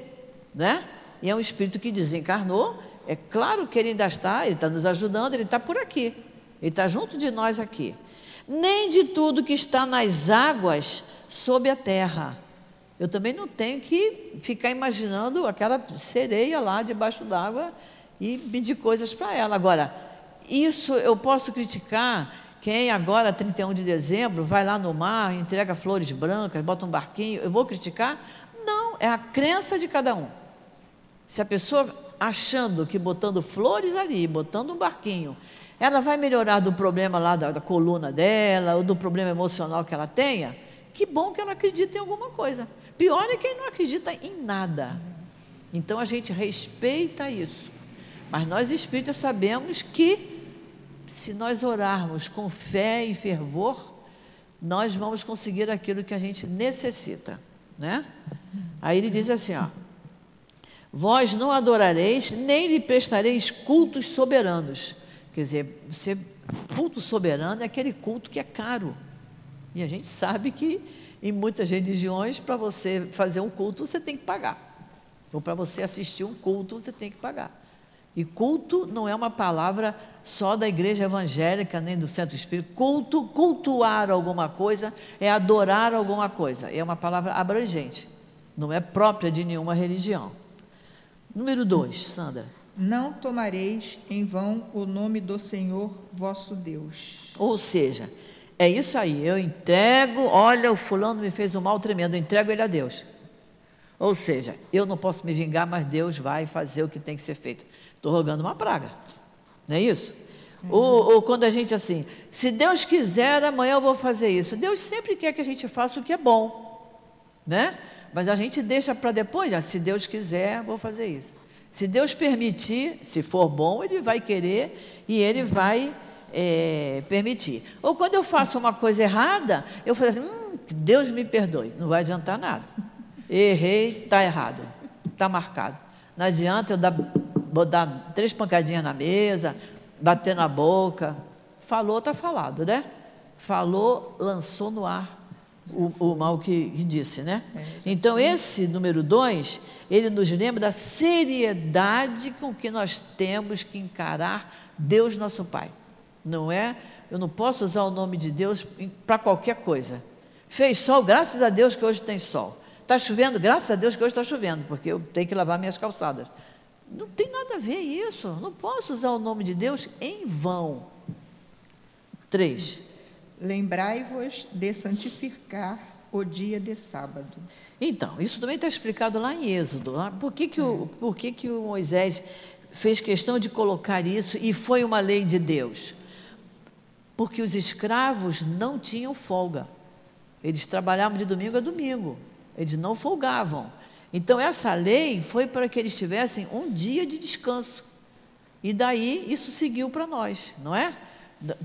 né? E é um espírito que desencarnou. É claro que ele ainda está, ele está nos ajudando, ele está por aqui. Ele está junto de nós aqui. Nem de tudo que está nas águas sob a terra. Eu também não tenho que ficar imaginando aquela sereia lá debaixo d'água e pedir coisas para ela. Agora, isso eu posso criticar quem agora, 31 de dezembro, vai lá no mar, entrega flores brancas, bota um barquinho. Eu vou criticar? Não, é a crença de cada um. Se a pessoa achando que botando flores ali, botando um barquinho, ela vai melhorar do problema lá da, da coluna dela, ou do problema emocional que ela tenha, que bom que ela acredita em alguma coisa. Pior é quem não acredita em nada. Então a gente respeita isso. Mas nós espíritas sabemos que se nós orarmos com fé e fervor, nós vamos conseguir aquilo que a gente necessita, né? Aí ele diz assim, ó: Vós não adorareis, nem lhe prestareis cultos soberanos. Quer dizer, você, culto soberano é aquele culto que é caro. E a gente sabe que em muitas religiões, para você fazer um culto, você tem que pagar. Ou para você assistir um culto, você tem que pagar. E culto não é uma palavra só da igreja evangélica, nem do centro espírita. Culto, cultuar alguma coisa, é adorar alguma coisa. É uma palavra abrangente. Não é própria de nenhuma religião. Número dois, Sandra. Não tomareis em vão o nome do Senhor vosso Deus. Ou seja, é isso aí, eu entrego, olha, o fulano me fez um mal tremendo, eu entrego ele a Deus. Ou seja, eu não posso me vingar, mas Deus vai fazer o que tem que ser feito. Estou rogando uma praga, não é isso? Uhum. Ou, ou, quando a gente assim, se Deus quiser, amanhã eu vou fazer isso. Deus sempre quer que a gente faça o que é bom, né? Mas a gente deixa para depois, ah, se Deus quiser, vou fazer isso. Se Deus permitir, se for bom, Ele vai querer e Ele vai é, permitir. Ou quando eu faço uma coisa errada, eu falo assim, hum, Deus me perdoe, não vai adiantar nada. Errei, está errado, está marcado. Não adianta eu dar, dar três pancadinhas na mesa, bater na boca. Falou, está falado, né? Falou, lançou no ar o, o mal que, que, disse, né? É, então, esse número dois, ele nos lembra da seriedade com que nós temos que encarar Deus, nosso Pai. Não é? Eu não posso usar o nome de Deus para qualquer coisa. Fez sol, graças a Deus que hoje tem sol. Está chovendo, graças a Deus que hoje está chovendo, porque eu tenho que lavar minhas calçadas. Não tem nada a ver isso. Não posso usar o nome de Deus em vão. Três. Lembrai-vos de santificar o dia de sábado. Então, isso também está explicado lá em Êxodo. Lá. Por, que, que, o, por que, que o Moisés fez questão de colocar isso e foi uma lei de Deus? Porque os escravos não tinham folga. Eles trabalhavam de domingo a domingo. Eles não folgavam. Então, essa lei foi para que eles tivessem um dia de descanso. E daí isso seguiu para nós, não é?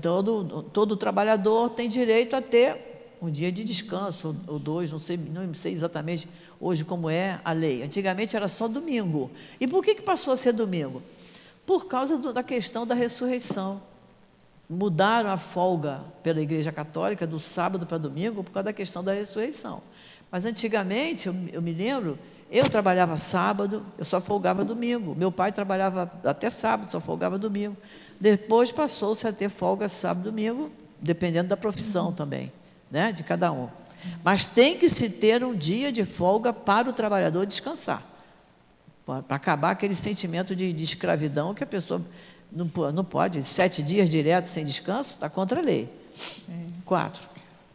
Todo, todo trabalhador tem direito a ter um dia de descanso, ou dois, não sei, não sei exatamente hoje como é a lei. Antigamente era só domingo. E por que, que passou a ser domingo? Por causa do, da questão da ressurreição mudaram a folga pela Igreja Católica do sábado para domingo por causa da questão da ressurreição. Mas antigamente, eu, eu, me lembro, eu trabalhava sábado, eu só folgava domingo. Meu pai trabalhava até sábado, só folgava domingo. Depois passou-se a ter folga sábado e domingo, dependendo da profissão também, né, de cada um. Mas tem que se ter um dia de folga para o trabalhador descansar. Para acabar aquele sentimento de, de escravidão que a pessoa não, não pode, sete dias direto sem descanso, está contra a lei. É. Quatro.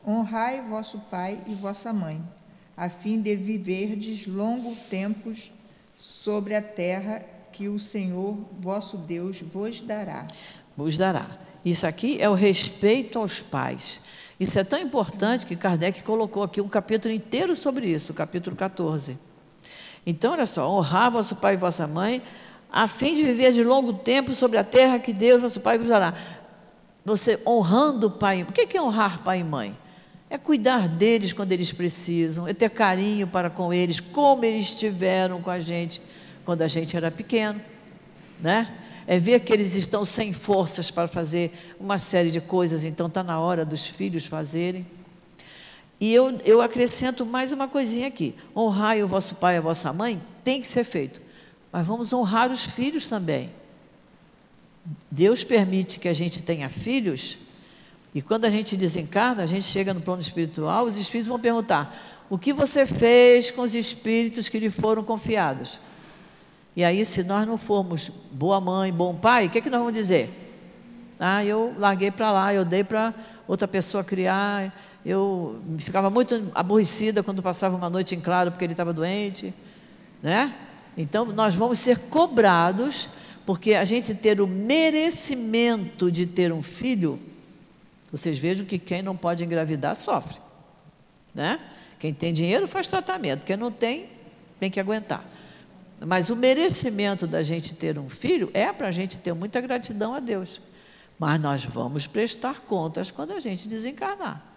Honrai vosso pai e vossa mãe, a fim de viverdes longos tempos sobre a terra que o Senhor vosso Deus vos dará. Vos dará. Isso aqui é o respeito aos pais. Isso é tão importante que Kardec colocou aqui um capítulo inteiro sobre isso, o capítulo 14. Então, olha só, honrar vosso pai e vossa mãe, a fim de viver de longo tempo sobre a terra que Deus, vosso Pai, vos dará. Você honrando o pai. O que é honrar pai e mãe? É cuidar deles quando eles precisam, é ter carinho para com eles, como eles estiveram com a gente quando a gente era pequeno, né? É ver que eles estão sem forças para fazer uma série de coisas, então está na hora dos filhos fazerem. E eu, eu acrescento mais uma coisinha aqui: honrar o vosso pai e a vossa mãe tem que ser feito mas vamos honrar os filhos também. Deus permite que a gente tenha filhos, e quando a gente desencarna, a gente chega no plano espiritual, os espíritos vão perguntar: o que você fez com os espíritos que lhe foram confiados? E aí, se nós não formos boa mãe, bom pai, o que, é que nós vamos dizer? Ah, eu larguei para lá, eu dei para outra pessoa criar, eu ficava muito aborrecida quando passava uma noite em claro porque ele estava doente, né? Então, nós vamos ser cobrados, porque a gente ter o merecimento de ter um filho, vocês vejam que quem não pode engravidar sofre. Né? Quem tem dinheiro faz tratamento, quem não tem, tem que aguentar. Mas o merecimento da gente ter um filho é para a gente ter muita gratidão a Deus. Mas nós vamos prestar contas quando a gente desencarnar.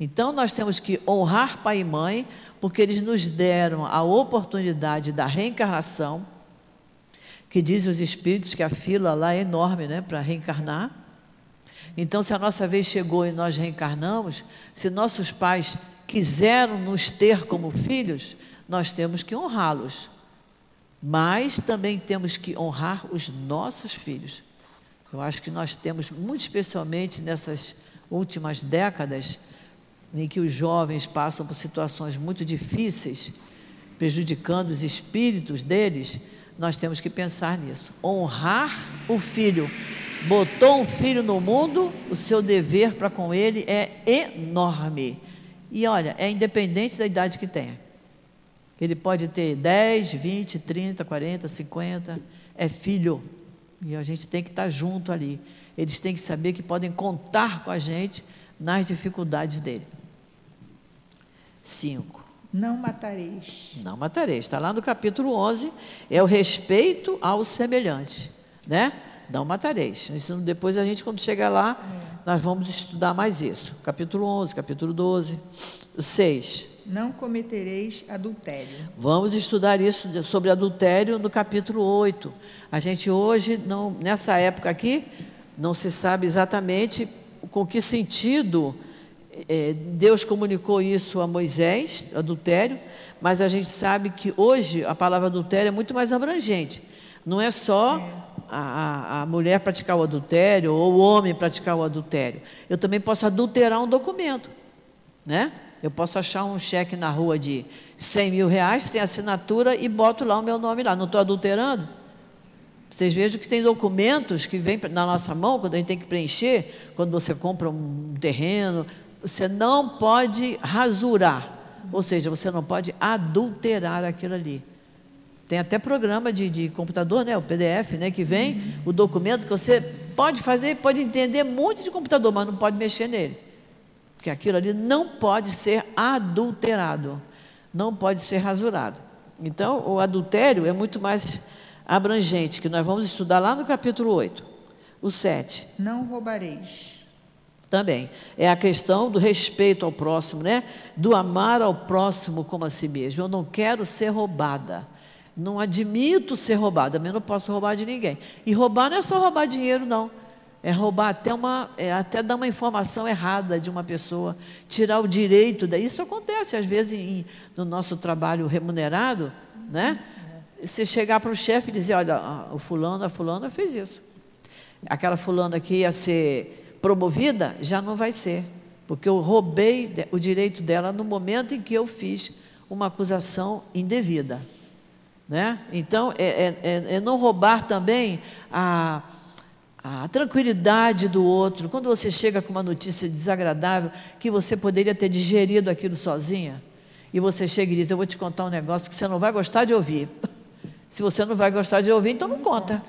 Então nós temos que honrar pai e mãe, porque eles nos deram a oportunidade da reencarnação, que dizem os espíritos que a fila lá é enorme, né, para reencarnar. Então, se a nossa vez chegou e nós reencarnamos, se nossos pais quiseram nos ter como filhos, nós temos que honrá-los. Mas também temos que honrar os nossos filhos. Eu acho que nós temos, muito especialmente nessas últimas décadas, em que os jovens passam por situações muito difíceis, prejudicando os espíritos deles, nós temos que pensar nisso. Honrar o filho. Botou um filho no mundo, o seu dever para com ele é enorme. E olha, é independente da idade que tenha. Ele pode ter 10, 20, 30, 40, 50, é filho. E a gente tem que estar junto ali. Eles têm que saber que podem contar com a gente nas dificuldades dele. 5. Não matareis. Não matareis. Está lá no capítulo 11. É o respeito ao semelhante. Né? Não matareis. Isso depois a gente, quando chegar lá, é. nós vamos estudar mais isso. Capítulo 11, capítulo 12. 6. Não cometereis adultério. Vamos estudar isso sobre adultério no capítulo 8. A gente hoje, não, nessa época aqui, não se sabe exatamente com que sentido é, Deus comunicou isso a Moisés, adultério, mas a gente sabe que hoje a palavra adultério é muito mais abrangente. Não é só a, a mulher praticar o adultério ou o homem praticar o adultério. Eu também posso adulterar um documento, né? Eu posso achar um cheque na rua de 100 mil reais sem assinatura e boto lá o meu nome lá. Não estou adulterando? Vocês vejam que tem documentos que vêm na nossa mão, quando a gente tem que preencher, quando você compra um terreno, você não pode rasurar, ou seja, você não pode adulterar aquilo ali. Tem até programa de, de computador, né, o PDF, né, que vem o documento que você pode fazer, pode entender muito de computador, mas não pode mexer nele. Porque aquilo ali não pode ser adulterado, não pode ser rasurado. Então, o adultério é muito mais abrangente, que nós vamos estudar lá no capítulo 8. O 7. Não roubareis. Também. É a questão do respeito ao próximo, né? Do amar ao próximo como a si mesmo. Eu não quero ser roubada. Não admito ser roubada, mas não posso roubar de ninguém. E roubar não é só roubar dinheiro, não. É roubar até uma, é até dar uma informação errada de uma pessoa, tirar o direito daí. Isso acontece às vezes em, no nosso trabalho remunerado, né? Se chegar para o chefe e dizer, olha, o fulano, a fulana fez isso. Aquela fulana que ia ser promovida, já não vai ser. porque eu roubei o direito dela no momento em que eu fiz uma acusação indevida. Né? Então, é, é, é, é não roubar também a, a tranquilidade do outro. Quando você chega com uma notícia desagradável, que você poderia ter digerido aquilo sozinha, e você chega e diz: Eu vou te contar um negócio que você não vai gostar de ouvir. Se você não vai gostar de ouvir, então não conta.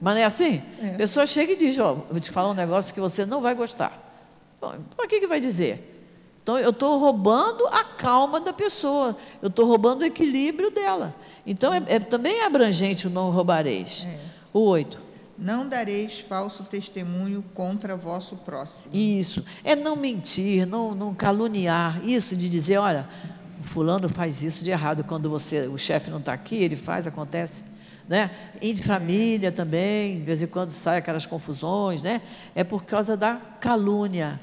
Mas não é assim? É. A pessoa chega e diz: Ó, oh, vou te falar um negócio que você não vai gostar. Para que, que vai dizer? Então, eu estou roubando a calma da pessoa, eu estou roubando o equilíbrio dela. Então, é, é também abrangente o não roubareis. É. O oito. Não dareis falso testemunho contra vosso próximo. Isso. É não mentir, não, não caluniar. Isso de dizer, olha, o fulano faz isso de errado. Quando você, o chefe não está aqui, ele faz, acontece. Né? Em família também, de vez em quando sai aquelas confusões, né? É por causa da calúnia,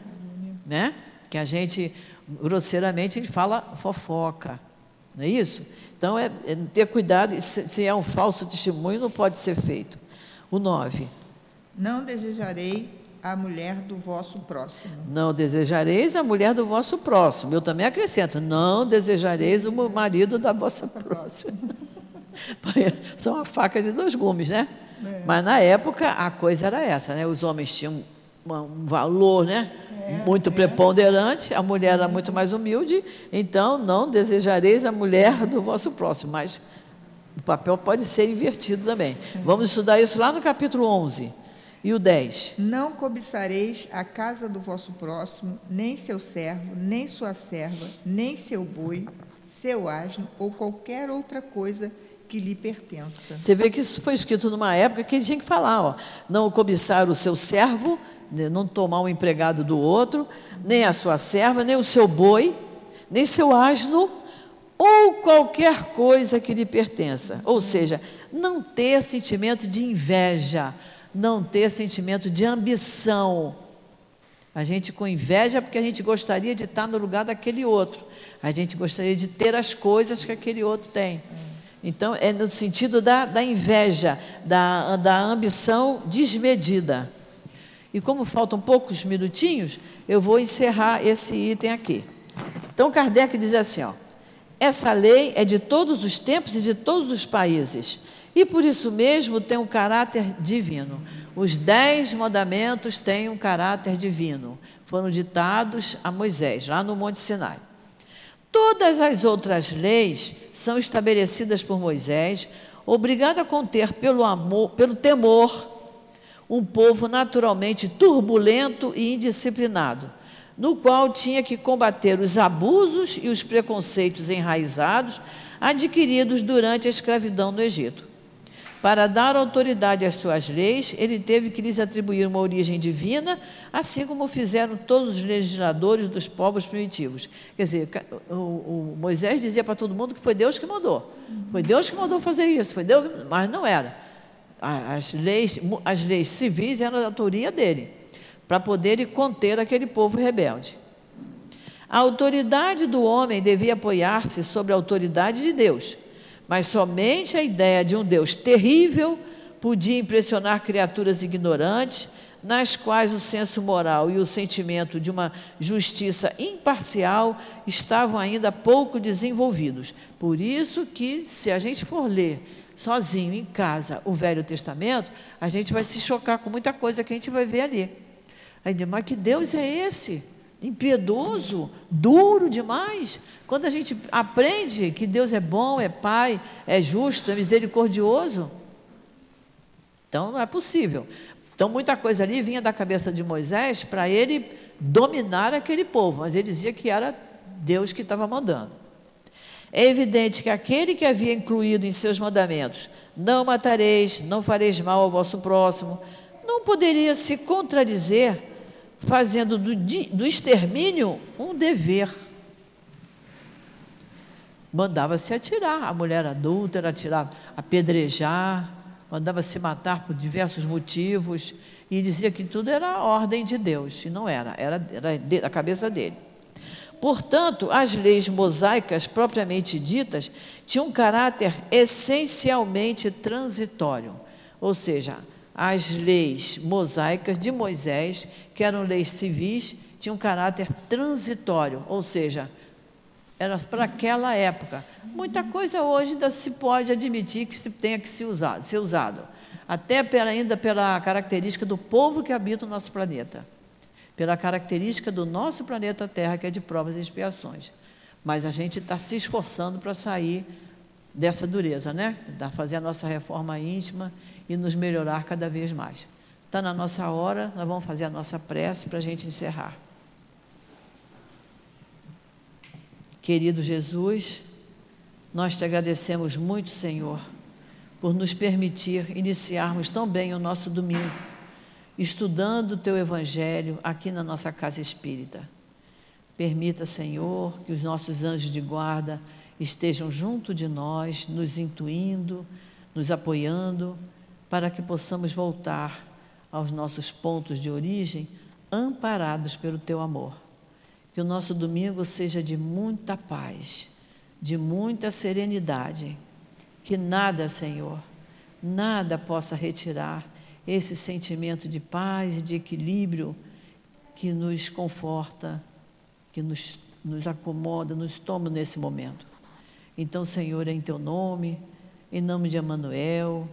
né? Que a gente, grosseiramente, a gente fala fofoca, não é isso? Então, é, é ter cuidado, se, se é um falso testemunho, não pode ser feito. O 9. Não desejarei a mulher do vosso próximo. Não desejareis a mulher do vosso próximo. Eu também acrescento, não desejareis o marido da vossa próxima. São uma faca de dois gumes, né? É. Mas na época a coisa era essa, né? Os homens tinham um valor, né? É, muito é. preponderante, a mulher era muito mais humilde, então não desejareis a mulher do vosso próximo, mas o papel pode ser invertido também. Vamos estudar isso lá no capítulo 11 e o 10. Não cobiçareis a casa do vosso próximo, nem seu servo, nem sua serva, nem seu boi, seu asno ou qualquer outra coisa que lhe pertença. Você vê que isso foi escrito numa época que ele tinha que falar, ó, não cobiçar o seu servo, não tomar um empregado do outro, nem a sua serva, nem o seu boi, nem seu asno, ou qualquer coisa que lhe pertença. Ou seja, não ter sentimento de inveja, não ter sentimento de ambição. A gente com inveja porque a gente gostaria de estar no lugar daquele outro. A gente gostaria de ter as coisas que aquele outro tem. Então, é no sentido da, da inveja, da, da ambição desmedida. E como faltam poucos minutinhos, eu vou encerrar esse item aqui. Então, Kardec diz assim: ó, essa lei é de todos os tempos e de todos os países, e por isso mesmo tem um caráter divino. Os dez mandamentos têm um caráter divino, foram ditados a Moisés, lá no Monte Sinai. Todas as outras leis são estabelecidas por Moisés, obrigado a conter pelo amor, pelo temor, um povo naturalmente turbulento e indisciplinado, no qual tinha que combater os abusos e os preconceitos enraizados adquiridos durante a escravidão no Egito. Para dar autoridade às suas leis, ele teve que lhes atribuir uma origem divina, assim como fizeram todos os legisladores dos povos primitivos. Quer dizer, o, Moisés dizia para todo mundo que foi Deus que mandou. Foi Deus que mandou fazer isso, foi Deus, mas não era. As leis, as leis civis eram da autoria dele, para poder conter aquele povo rebelde. A autoridade do homem devia apoiar-se sobre a autoridade de Deus mas somente a ideia de um Deus terrível podia impressionar criaturas ignorantes, nas quais o senso moral e o sentimento de uma justiça imparcial estavam ainda pouco desenvolvidos. Por isso que, se a gente for ler sozinho em casa o Velho Testamento, a gente vai se chocar com muita coisa que a gente vai ver ali. Aí mas que Deus é esse? Impiedoso, duro demais. Quando a gente aprende que Deus é bom, é Pai, é justo, é misericordioso, então não é possível. Então muita coisa ali vinha da cabeça de Moisés para ele dominar aquele povo, mas ele dizia que era Deus que estava mandando. É evidente que aquele que havia incluído em seus mandamentos, não matareis, não fareis mal ao vosso próximo, não poderia se contradizer fazendo do, do extermínio um dever. Mandava-se atirar, a mulher adúltera, atirar, apedrejar, mandava-se matar por diversos motivos, e dizia que tudo era ordem de Deus, e não era, era, era a cabeça dele. Portanto, as leis mosaicas propriamente ditas tinham um caráter essencialmente transitório, ou seja, as leis mosaicas de Moisés, que eram leis civis, tinha um caráter transitório, ou seja, era para aquela época. Muita coisa hoje ainda se pode admitir que se tenha que ser usado, até pela, ainda pela característica do povo que habita o nosso planeta, pela característica do nosso planeta Terra, que é de provas e expiações. Mas a gente está se esforçando para sair dessa dureza, né? Fazer a nossa reforma íntima e nos melhorar cada vez mais. Está na nossa hora, nós vamos fazer a nossa prece para a gente encerrar. Querido Jesus, nós te agradecemos muito, Senhor, por nos permitir iniciarmos tão bem o nosso domingo, estudando o teu Evangelho aqui na nossa casa espírita. Permita, Senhor, que os nossos anjos de guarda estejam junto de nós, nos intuindo, nos apoiando, para que possamos voltar aos nossos pontos de origem, amparados pelo teu amor. Que o nosso domingo seja de muita paz, de muita serenidade. Que nada, Senhor, nada possa retirar esse sentimento de paz e de equilíbrio que nos conforta, que nos, nos acomoda, nos toma nesse momento. Então, Senhor, em teu nome, em nome de Emanuel,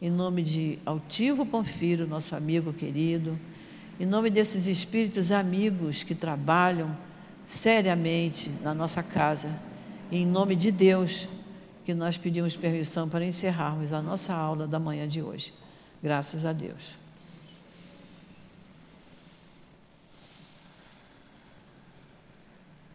em nome de Altivo Panfiro, nosso amigo querido, em nome desses espíritos amigos que trabalham seriamente na nossa casa, em nome de Deus, que nós pedimos permissão para encerrarmos a nossa aula da manhã de hoje. Graças a Deus.